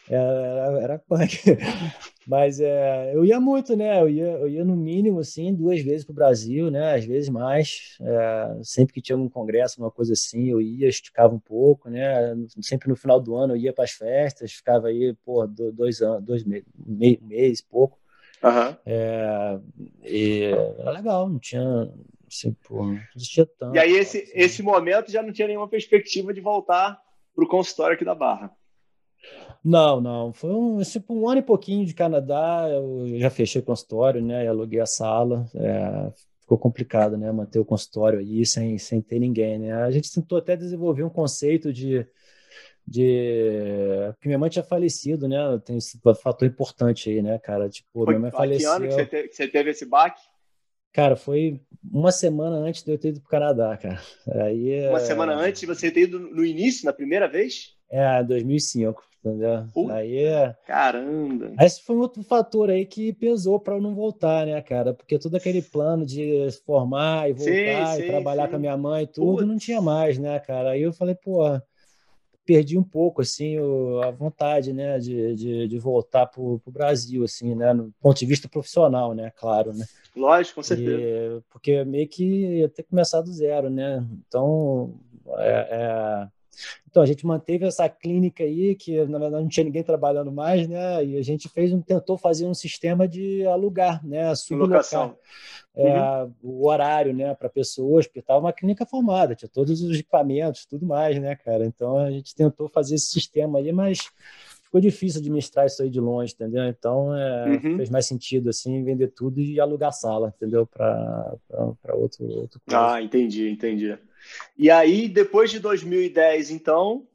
É, era, era punk. Mas é, eu ia muito, né? Eu ia, eu ia no mínimo, assim, duas vezes para o Brasil, né? Às vezes mais. É, sempre que tinha um congresso, uma coisa assim, eu ia, esticava um pouco, né? Sempre no final do ano eu ia para as festas, ficava aí, por dois anos, dois meses, meio mês, pouco. Uhum. É, e era legal, não tinha. Assim, pô, não existia tanto. E aí, esse, assim. esse momento já não tinha nenhuma perspectiva de voltar para o consultório aqui da Barra. Não, não. Foi um, tipo, um ano e pouquinho de Canadá. Eu já fechei o consultório, né? E aluguei a sala. É, ficou complicado, né? Manter o consultório aí sem, sem ter ninguém, né? A gente tentou até desenvolver um conceito de, de porque minha mãe tinha falecido, né? Tem esse fator importante aí, né, cara? Tipo, foi, minha mãe faleceu. Que ano que você teve, que você teve esse baque? Cara, foi uma semana antes de eu ter ido para o Canadá, cara. Aí, uma é... semana antes de você ter ido no início, na primeira vez? É, 2005 entendeu? Uh, aí é. Caramba! Esse foi um outro fator aí que pesou para eu não voltar, né, cara? Porque todo aquele plano de formar e voltar sim, e sim, trabalhar sim. com a minha mãe e tudo, não tinha mais, né, cara? Aí eu falei, pô, perdi um pouco, assim, a vontade, né, de, de, de voltar para o Brasil, assim, né, no ponto de vista profissional, né, claro, né. Lógico, com certeza. E, porque meio que ia ter que começar do zero, né, então, é, é então a gente manteve essa clínica aí, que na verdade não tinha ninguém trabalhando mais, né? E a gente fez um, tentou fazer um sistema de alugar, né? Sublocar é, uhum. o horário, né, para pessoas, porque estava uma clínica formada, tinha todos os equipamentos, tudo mais, né, cara? Então a gente tentou fazer esse sistema aí, mas ficou difícil administrar isso aí de longe, entendeu? Então é, uhum. fez mais sentido assim vender tudo e alugar sala, entendeu? Para outro, outro Ah, entendi, entendi. E aí, depois de 2010, então,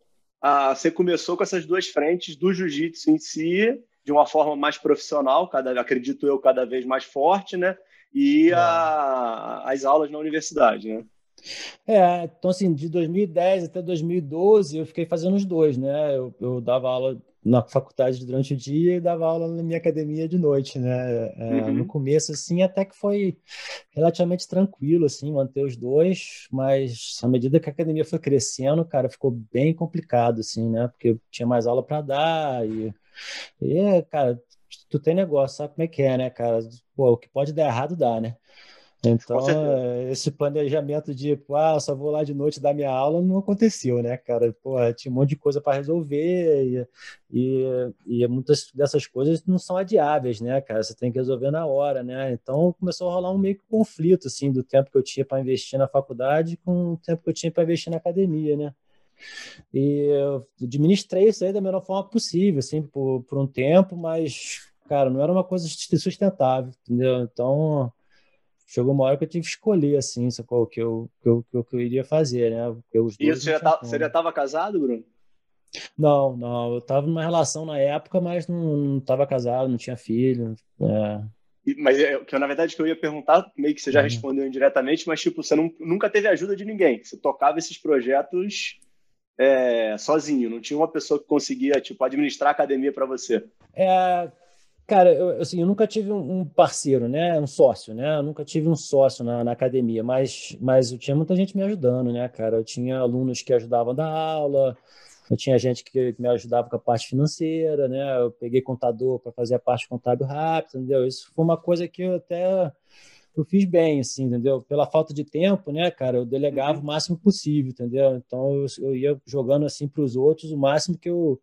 ah, você começou com essas duas frentes do jiu-jitsu em si, de uma forma mais profissional, cada, acredito eu, cada vez mais forte, né? E é. a, as aulas na universidade, né? É, então assim, de 2010 até 2012 eu fiquei fazendo os dois, né? Eu, eu dava aula na faculdade durante o dia e dava aula na minha academia de noite, né? É, uhum. No começo, assim, até que foi relativamente tranquilo, assim, manter os dois, mas à medida que a academia foi crescendo, cara, ficou bem complicado, assim, né? Porque eu tinha mais aula para dar e E, cara, tu tem negócio, sabe como é que é, né, cara? Pô, o que pode dar errado, dá, né? Então, esse planejamento de, ah, só vou lá de noite dar minha aula, não aconteceu, né, cara? Pô, tinha um monte de coisa para resolver e, e, e, muitas dessas coisas não são adiáveis, né, cara? Você tem que resolver na hora, né? Então, começou a rolar um meio que conflito, assim, do tempo que eu tinha para investir na faculdade com o tempo que eu tinha para investir na academia, né? E eu administrei isso aí da melhor forma possível, assim, por, por um tempo, mas, cara, não era uma coisa sustentável, entendeu? Então chegou uma hora que eu tive que escolher, assim, o que eu, que eu, que eu, que eu iria fazer, né? Porque os e você já, tá, você já estava casado, Bruno? Não, não, eu estava numa relação na época, mas não estava casado, não tinha filho. É. Mas é, que na verdade que eu ia perguntar, meio que você já uhum. respondeu indiretamente, mas tipo, você não, nunca teve ajuda de ninguém. Você tocava esses projetos é, sozinho, não tinha uma pessoa que conseguia tipo administrar a academia para você. É, Cara, eu, assim, eu nunca tive um parceiro, né? Um sócio, né? Eu nunca tive um sócio na, na, academia, mas, mas eu tinha muita gente me ajudando, né, cara? Eu tinha alunos que ajudavam a dar aula, eu tinha gente que me ajudava com a parte financeira, né? Eu peguei contador para fazer a parte contábil rápida, entendeu? Isso foi uma coisa que eu até eu fiz bem, assim, entendeu? Pela falta de tempo, né, cara? Eu delegava uhum. o máximo possível, entendeu? Então eu, eu ia jogando assim para os outros o máximo que eu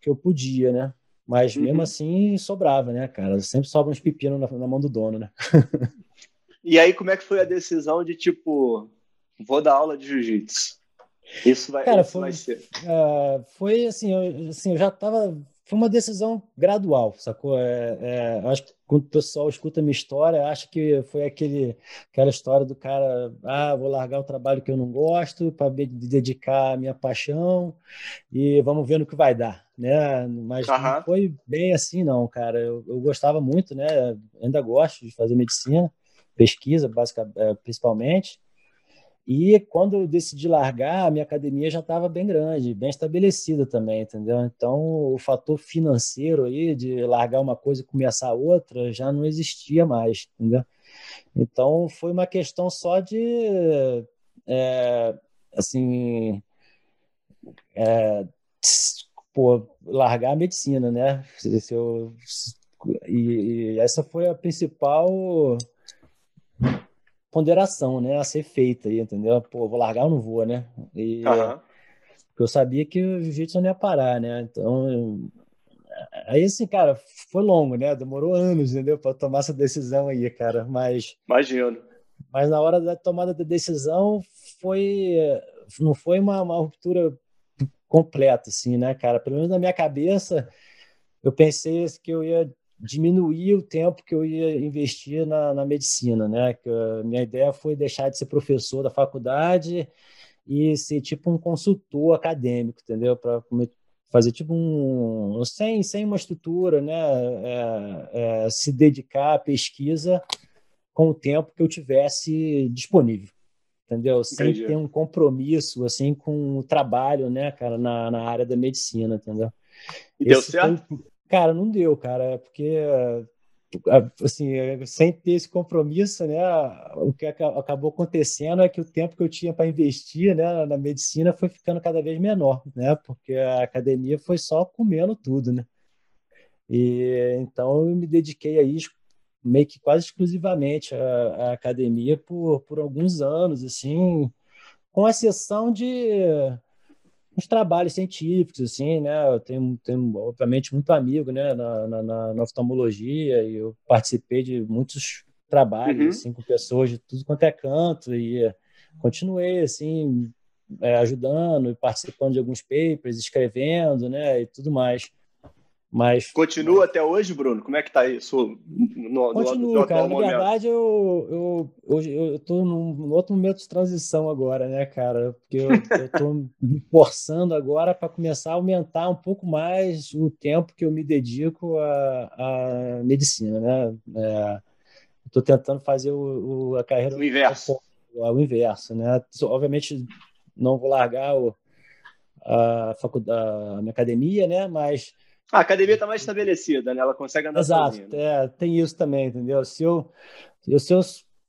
que eu podia, né? Mas uhum. mesmo assim sobrava, né, cara? Sempre sobra uns pepinos na, na mão do dono, né? e aí, como é que foi a decisão de tipo, vou dar aula de jiu-jitsu? Isso vai, cara, isso foi, vai ser. Uh, foi assim eu, assim, eu já tava. Foi uma decisão gradual, sacou? É, é, acho que quando o pessoal escuta a minha história, acha que foi aquele, aquela história do cara, ah, vou largar o trabalho que eu não gosto para me dedicar à minha paixão e vamos ver no que vai dar né? Mas uhum. não foi bem assim, não, cara. Eu, eu, gostava muito, né? Ainda gosto de fazer medicina, pesquisa, basicamente, é, principalmente. E quando eu decidi largar, a minha academia já estava bem grande, bem estabelecida também, entendeu? Então, o fator financeiro aí de largar uma coisa e começar outra já não existia mais, entendeu? Então, foi uma questão só de, é, assim, é, pô, largar a medicina, né? Se eu, e, e, essa foi a principal ponderação, né, a ser feita, entendeu? Pô, vou largar ou não vou, né? E uhum. eu sabia que o jiu-jitsu não ia parar, né? Então, aí assim, cara, foi longo, né? Demorou anos, entendeu? Para tomar essa decisão aí, cara. Mas imagino. Mas na hora da tomada da decisão foi não foi uma, uma ruptura completo, assim, né, cara? Pelo menos na minha cabeça, eu pensei que eu ia diminuir o tempo que eu ia investir na, na medicina, né? Que a minha ideia foi deixar de ser professor da faculdade e ser tipo um consultor acadêmico, entendeu? Para fazer tipo um sem sem uma estrutura, né? É, é, se dedicar à pesquisa com o tempo que eu tivesse disponível entendeu? Sem Entendi. ter um compromisso, assim, com o trabalho, né, cara, na, na área da medicina, entendeu? E Esse deu certo? Foi... Cara, não deu, cara, porque, assim, sem ter esse compromisso, né, o que acabou acontecendo é que o tempo que eu tinha para investir, né, na medicina foi ficando cada vez menor, né, porque a academia foi só comendo tudo, né. E então eu me dediquei a isso meio que quase exclusivamente a, a, academia por, por alguns anos, assim, com exceção de uns trabalhos científicos, assim, né? Eu tenho, tenho obviamente, muito amigo, né, na, na, na oftalmologia e eu participei de muitos trabalhos, uhum. assim, com pessoas de tudo quanto é canto e continuei, assim, é, ajudando e participando de alguns papers, escrevendo, né, e tudo mais. Mas continua até hoje, Bruno? Como é que tá isso? No, Continua, no, cara. Na verdade, eu, eu hoje eu tô num outro momento de transição agora, né, cara? Porque eu, eu tô me forçando agora para começar a aumentar um pouco mais o tempo que eu me dedico à, à medicina, né? É, Estou tentando fazer o, o, a carreira o inverso, o inverso, né? Obviamente não vou largar o, a faculdade, a minha academia, né? Mas a academia está mais estabelecida, né? Ela consegue andar Exato, sozinha. Né? É, tem isso também, entendeu? Se eu, se eu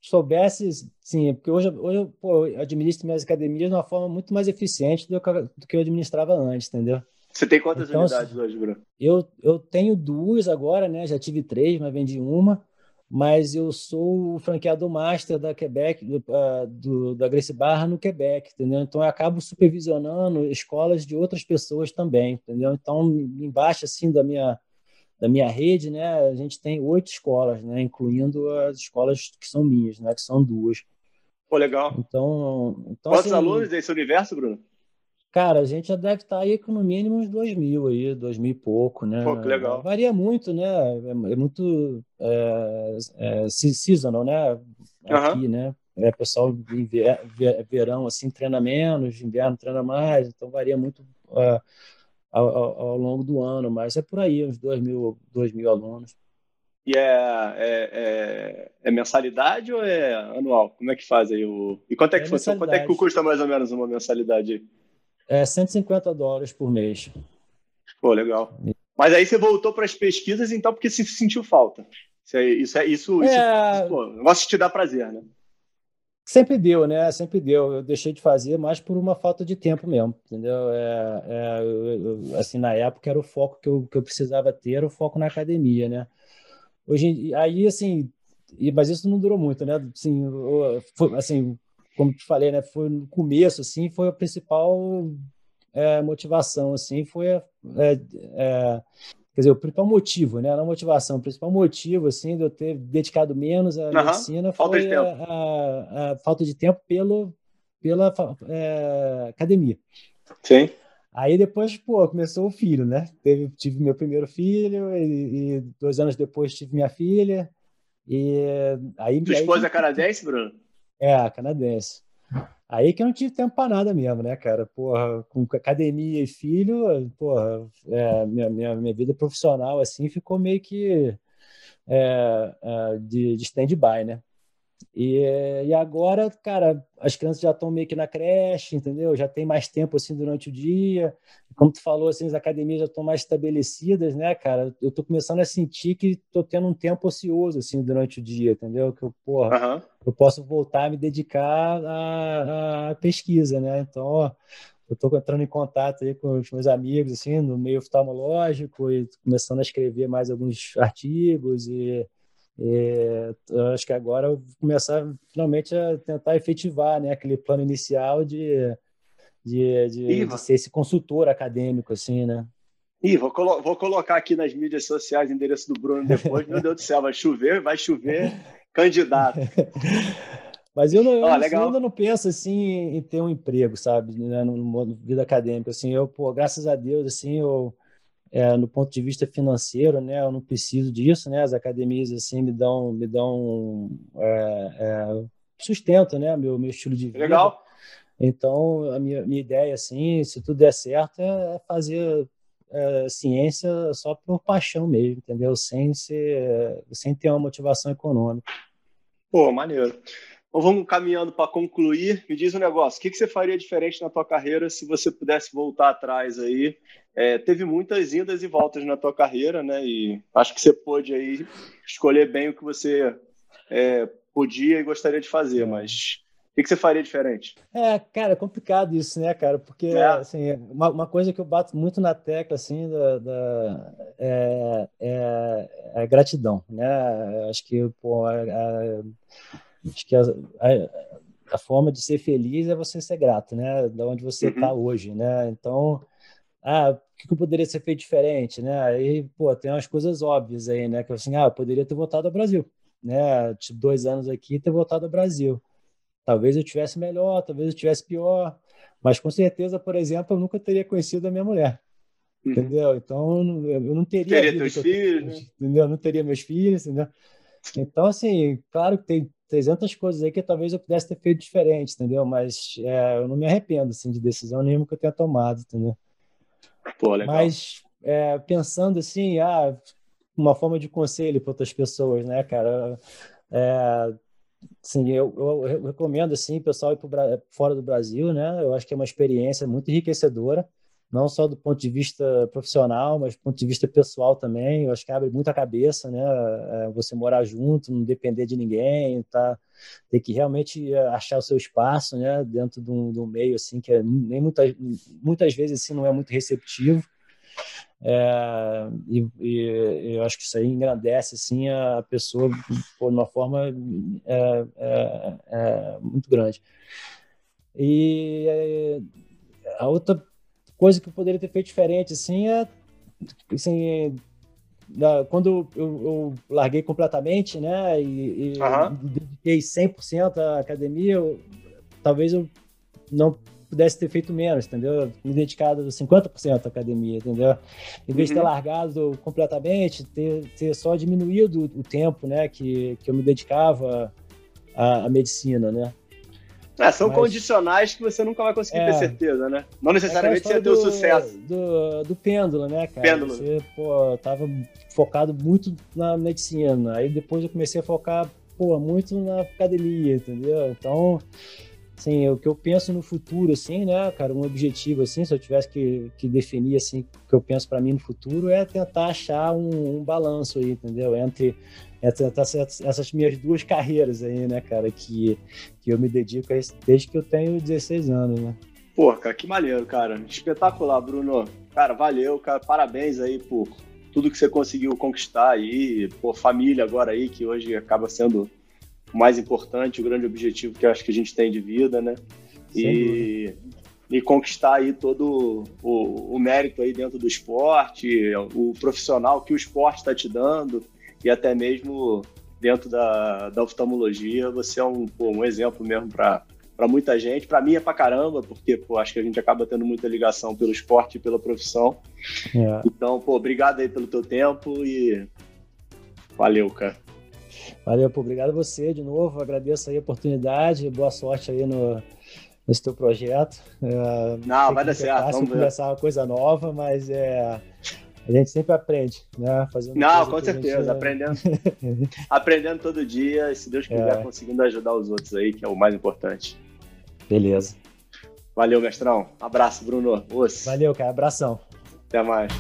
soubesse, sim, porque hoje, hoje pô, eu administro minhas academias de uma forma muito mais eficiente do que, do que eu administrava antes, entendeu? Você tem quantas então, unidades hoje, Bruno? Eu, eu tenho duas agora, né? Já tive três, mas vendi uma. Mas eu sou o franqueador master da Quebec, do, uh, do, da Grace Barra no Quebec, entendeu? Então eu acabo supervisionando escolas de outras pessoas também, entendeu? Então embaixo assim da minha da minha rede, né, a gente tem oito escolas, né, incluindo as escolas que são minhas, né, que são duas. Pô, legal. Então, então quantos assim, alunos desse universo, Bruno? Cara, a gente já deve estar aí com no mínimo uns dois mil aí, dois mil e pouco, né? Pô, que legal. Varia muito, né? É, é muito é, é, seasonal, né? Aqui, uhum. né? É, pessoal em verão, assim, treina menos, inverno treina mais, então varia muito uh, ao, ao, ao, longo do ano, mas é por aí, uns dois mil, dois mil alunos. E é, é, é, é, mensalidade ou é anual? Como é que faz aí o. E quanto é que é funciona? Quanto é que custa mais ou menos uma mensalidade? É 150 dólares por mês. Pô, legal. Mas aí você voltou para as pesquisas, então, porque se sentiu falta. Isso é isso, é, isso, é... isso pô, negócio te dá prazer, né? Sempre deu, né? Sempre deu. Eu deixei de fazer mais por uma falta de tempo mesmo, entendeu? É, é eu, assim, na época era o foco que eu, que eu precisava ter, era o foco na academia, né? Hoje, aí, assim, mas isso não durou muito, né? Assim, foi, assim como te falei, né? Foi no começo, assim, foi a principal é, motivação, assim, foi a, é, é, quer dizer, o principal motivo, né? Não motivação, o principal motivo, assim, de eu ter dedicado menos à uhum. medicina foi a, a, a, falta de tempo pelo, pela é, academia. Sim. Aí depois, pô, começou o filho, né? Teve, tive meu primeiro filho e, e dois anos depois tive minha filha. E aí. Tua esposa é canadense, Bruno? É, canadense. Aí que eu não tive tempo para nada mesmo, né, cara? Porra, com academia e filho, porra, é, minha, minha, minha vida profissional, assim, ficou meio que é, é, de, de stand-by, né? E, e agora, cara, as crianças já estão meio que na creche, entendeu? Já tem mais tempo assim durante o dia. Como tu falou, assim, as academias já estão mais estabelecidas, né, cara? Eu tô começando a sentir que tô tendo um tempo ocioso assim durante o dia, entendeu? Que eu, porra, uhum. eu posso voltar a me dedicar à, à pesquisa, né? Então, ó, eu estou entrando em contato aí com os meus amigos assim no meio oftalmológico e começando a escrever mais alguns artigos e é, acho que agora eu vou começar finalmente a tentar efetivar né, aquele plano inicial de, de, de, de ser esse consultor acadêmico, assim, né? Ih, vou, colo vou, colocar aqui nas mídias sociais o endereço do Bruno depois. Meu Deus do céu, vai chover, vai chover candidato. Mas eu, não, eu, ah, eu, ainda não penso assim em ter um emprego, sabe, né, no, no vida acadêmica. Assim, eu, pô, graças a Deus, assim, eu é, no ponto de vista financeiro, né, eu não preciso disso, né, as academias assim me dão me dão é, é, sustento, né, meu meu estilo de vida. Legal. Então a minha, minha ideia assim, se tudo der certo, é fazer é, ciência só por paixão mesmo, entendeu? Sem ser sem ter uma motivação econômica. Pô, maneiro. Então vamos caminhando para concluir. Me diz um negócio: o que, que você faria diferente na tua carreira se você pudesse voltar atrás aí? É, teve muitas indas e voltas na tua carreira, né? E acho que você pôde aí escolher bem o que você é, podia e gostaria de fazer, é. mas o que, que, você faria diferente? É, cara, é complicado isso, né, cara? Porque, é. assim, uma, uma, coisa que eu bato muito na tecla, assim, da, da é, é, é, gratidão, né? Acho que, pô, a, a, Acho que a, a, a, forma de ser feliz é você ser grato, né? Da onde você está uhum. hoje, né? Então, ah, o que, poderia ser feito diferente, né? Aí, pô, tem umas coisas óbvias aí, né? Que assim, ah, eu poderia ter voltado ao Brasil, né? Tipo, dois anos aqui ter voltado ao Brasil. Talvez eu tivesse melhor, talvez eu tivesse pior, mas com certeza, por exemplo, eu nunca teria conhecido a minha mulher. Uhum. Entendeu? Então, eu não teria. Teria teus filhos, né? entendeu? Eu não teria meus filhos, entendeu? Então, assim, claro que tem 300 coisas aí que talvez eu pudesse ter feito diferente, entendeu? Mas é, eu não me arrependo, assim, de decisão nenhuma que eu tenha tomado, entendeu? Pô. Mas é, pensando assim, ah, uma forma de conselho para outras pessoas, né, cara? É, assim, eu, eu, recomendo, assim, pessoal ir para fora do Brasil, né? Eu acho que é uma experiência muito enriquecedora não só do ponto de vista profissional, mas do ponto de vista pessoal também. Eu acho que abre muita cabeça, né? É, você morar junto, não depender de ninguém, tá? Ter que realmente achar o seu espaço, né? Dentro de um, de um meio assim que é, nem muitas, muitas vezes assim não é muito receptivo. É, e, e, eu acho que isso aí engrandece assim, a pessoa de uma forma é, é, é muito grande. E é, a outra coisa que eu poderia ter feito diferente assim, é assim, da, quando eu, eu, larguei completamente, né, e, e uhum. dediquei 100% à academia, eu, talvez eu não pudesse ter feito menos, entendeu? Me dedicado 50% à academia, entendeu? Em vez uhum. de ter uhum. largado completamente, ter, ter só diminuído o tempo, né, que, que eu me dedicava à, à medicina, né? É, são Mas, condicionais que você nunca vai conseguir é, ter certeza, né? Não necessariamente você ter o sucesso. Do, do pêndulo, né, cara? Pêndulo. Você, pô, tava focado muito na medicina. Aí depois eu comecei a focar, pô, muito na academia, entendeu? Então, assim, o que eu penso no futuro, assim, né, cara, um objetivo, assim, se eu tivesse que, que definir, assim, o que eu penso para mim no futuro é tentar achar um, um balanço aí, entendeu? Entre essas, essas minhas duas carreiras aí, né, cara, que, que eu me dedico a isso desde que eu tenho 16 anos, né? Pô, cara, que maneiro, cara. Espetacular, Bruno. Cara, valeu, cara. Parabéns aí por tudo que você conseguiu conquistar aí. Pô, família agora aí, que hoje acaba sendo o mais importante, o grande objetivo que eu acho que a gente tem de vida, né? e, e conquistar aí todo o, o, mérito aí dentro do esporte, o profissional que o esporte está te dando e até mesmo dentro da, da oftalmologia, você é um, pô, um exemplo mesmo para muita gente, para mim é para caramba, porque pô, acho que a gente acaba tendo muita ligação pelo esporte e pela profissão. É. Então, pô, obrigado aí pelo teu tempo e valeu, cara. Valeu, pô, obrigado a você de novo, agradeço aí a oportunidade, boa sorte aí no, nesse teu projeto. É, Não, vai dar é certo. Vamos começar uma coisa nova, mas é a gente sempre aprende, né? Fazendo Não, com certeza, gente... aprendendo, aprendendo todo dia, e se Deus quiser, é. conseguindo ajudar os outros aí, que é o mais importante. Beleza. Valeu, mestrão. Abraço, Bruno. Valeu, cara. Abração. Até mais.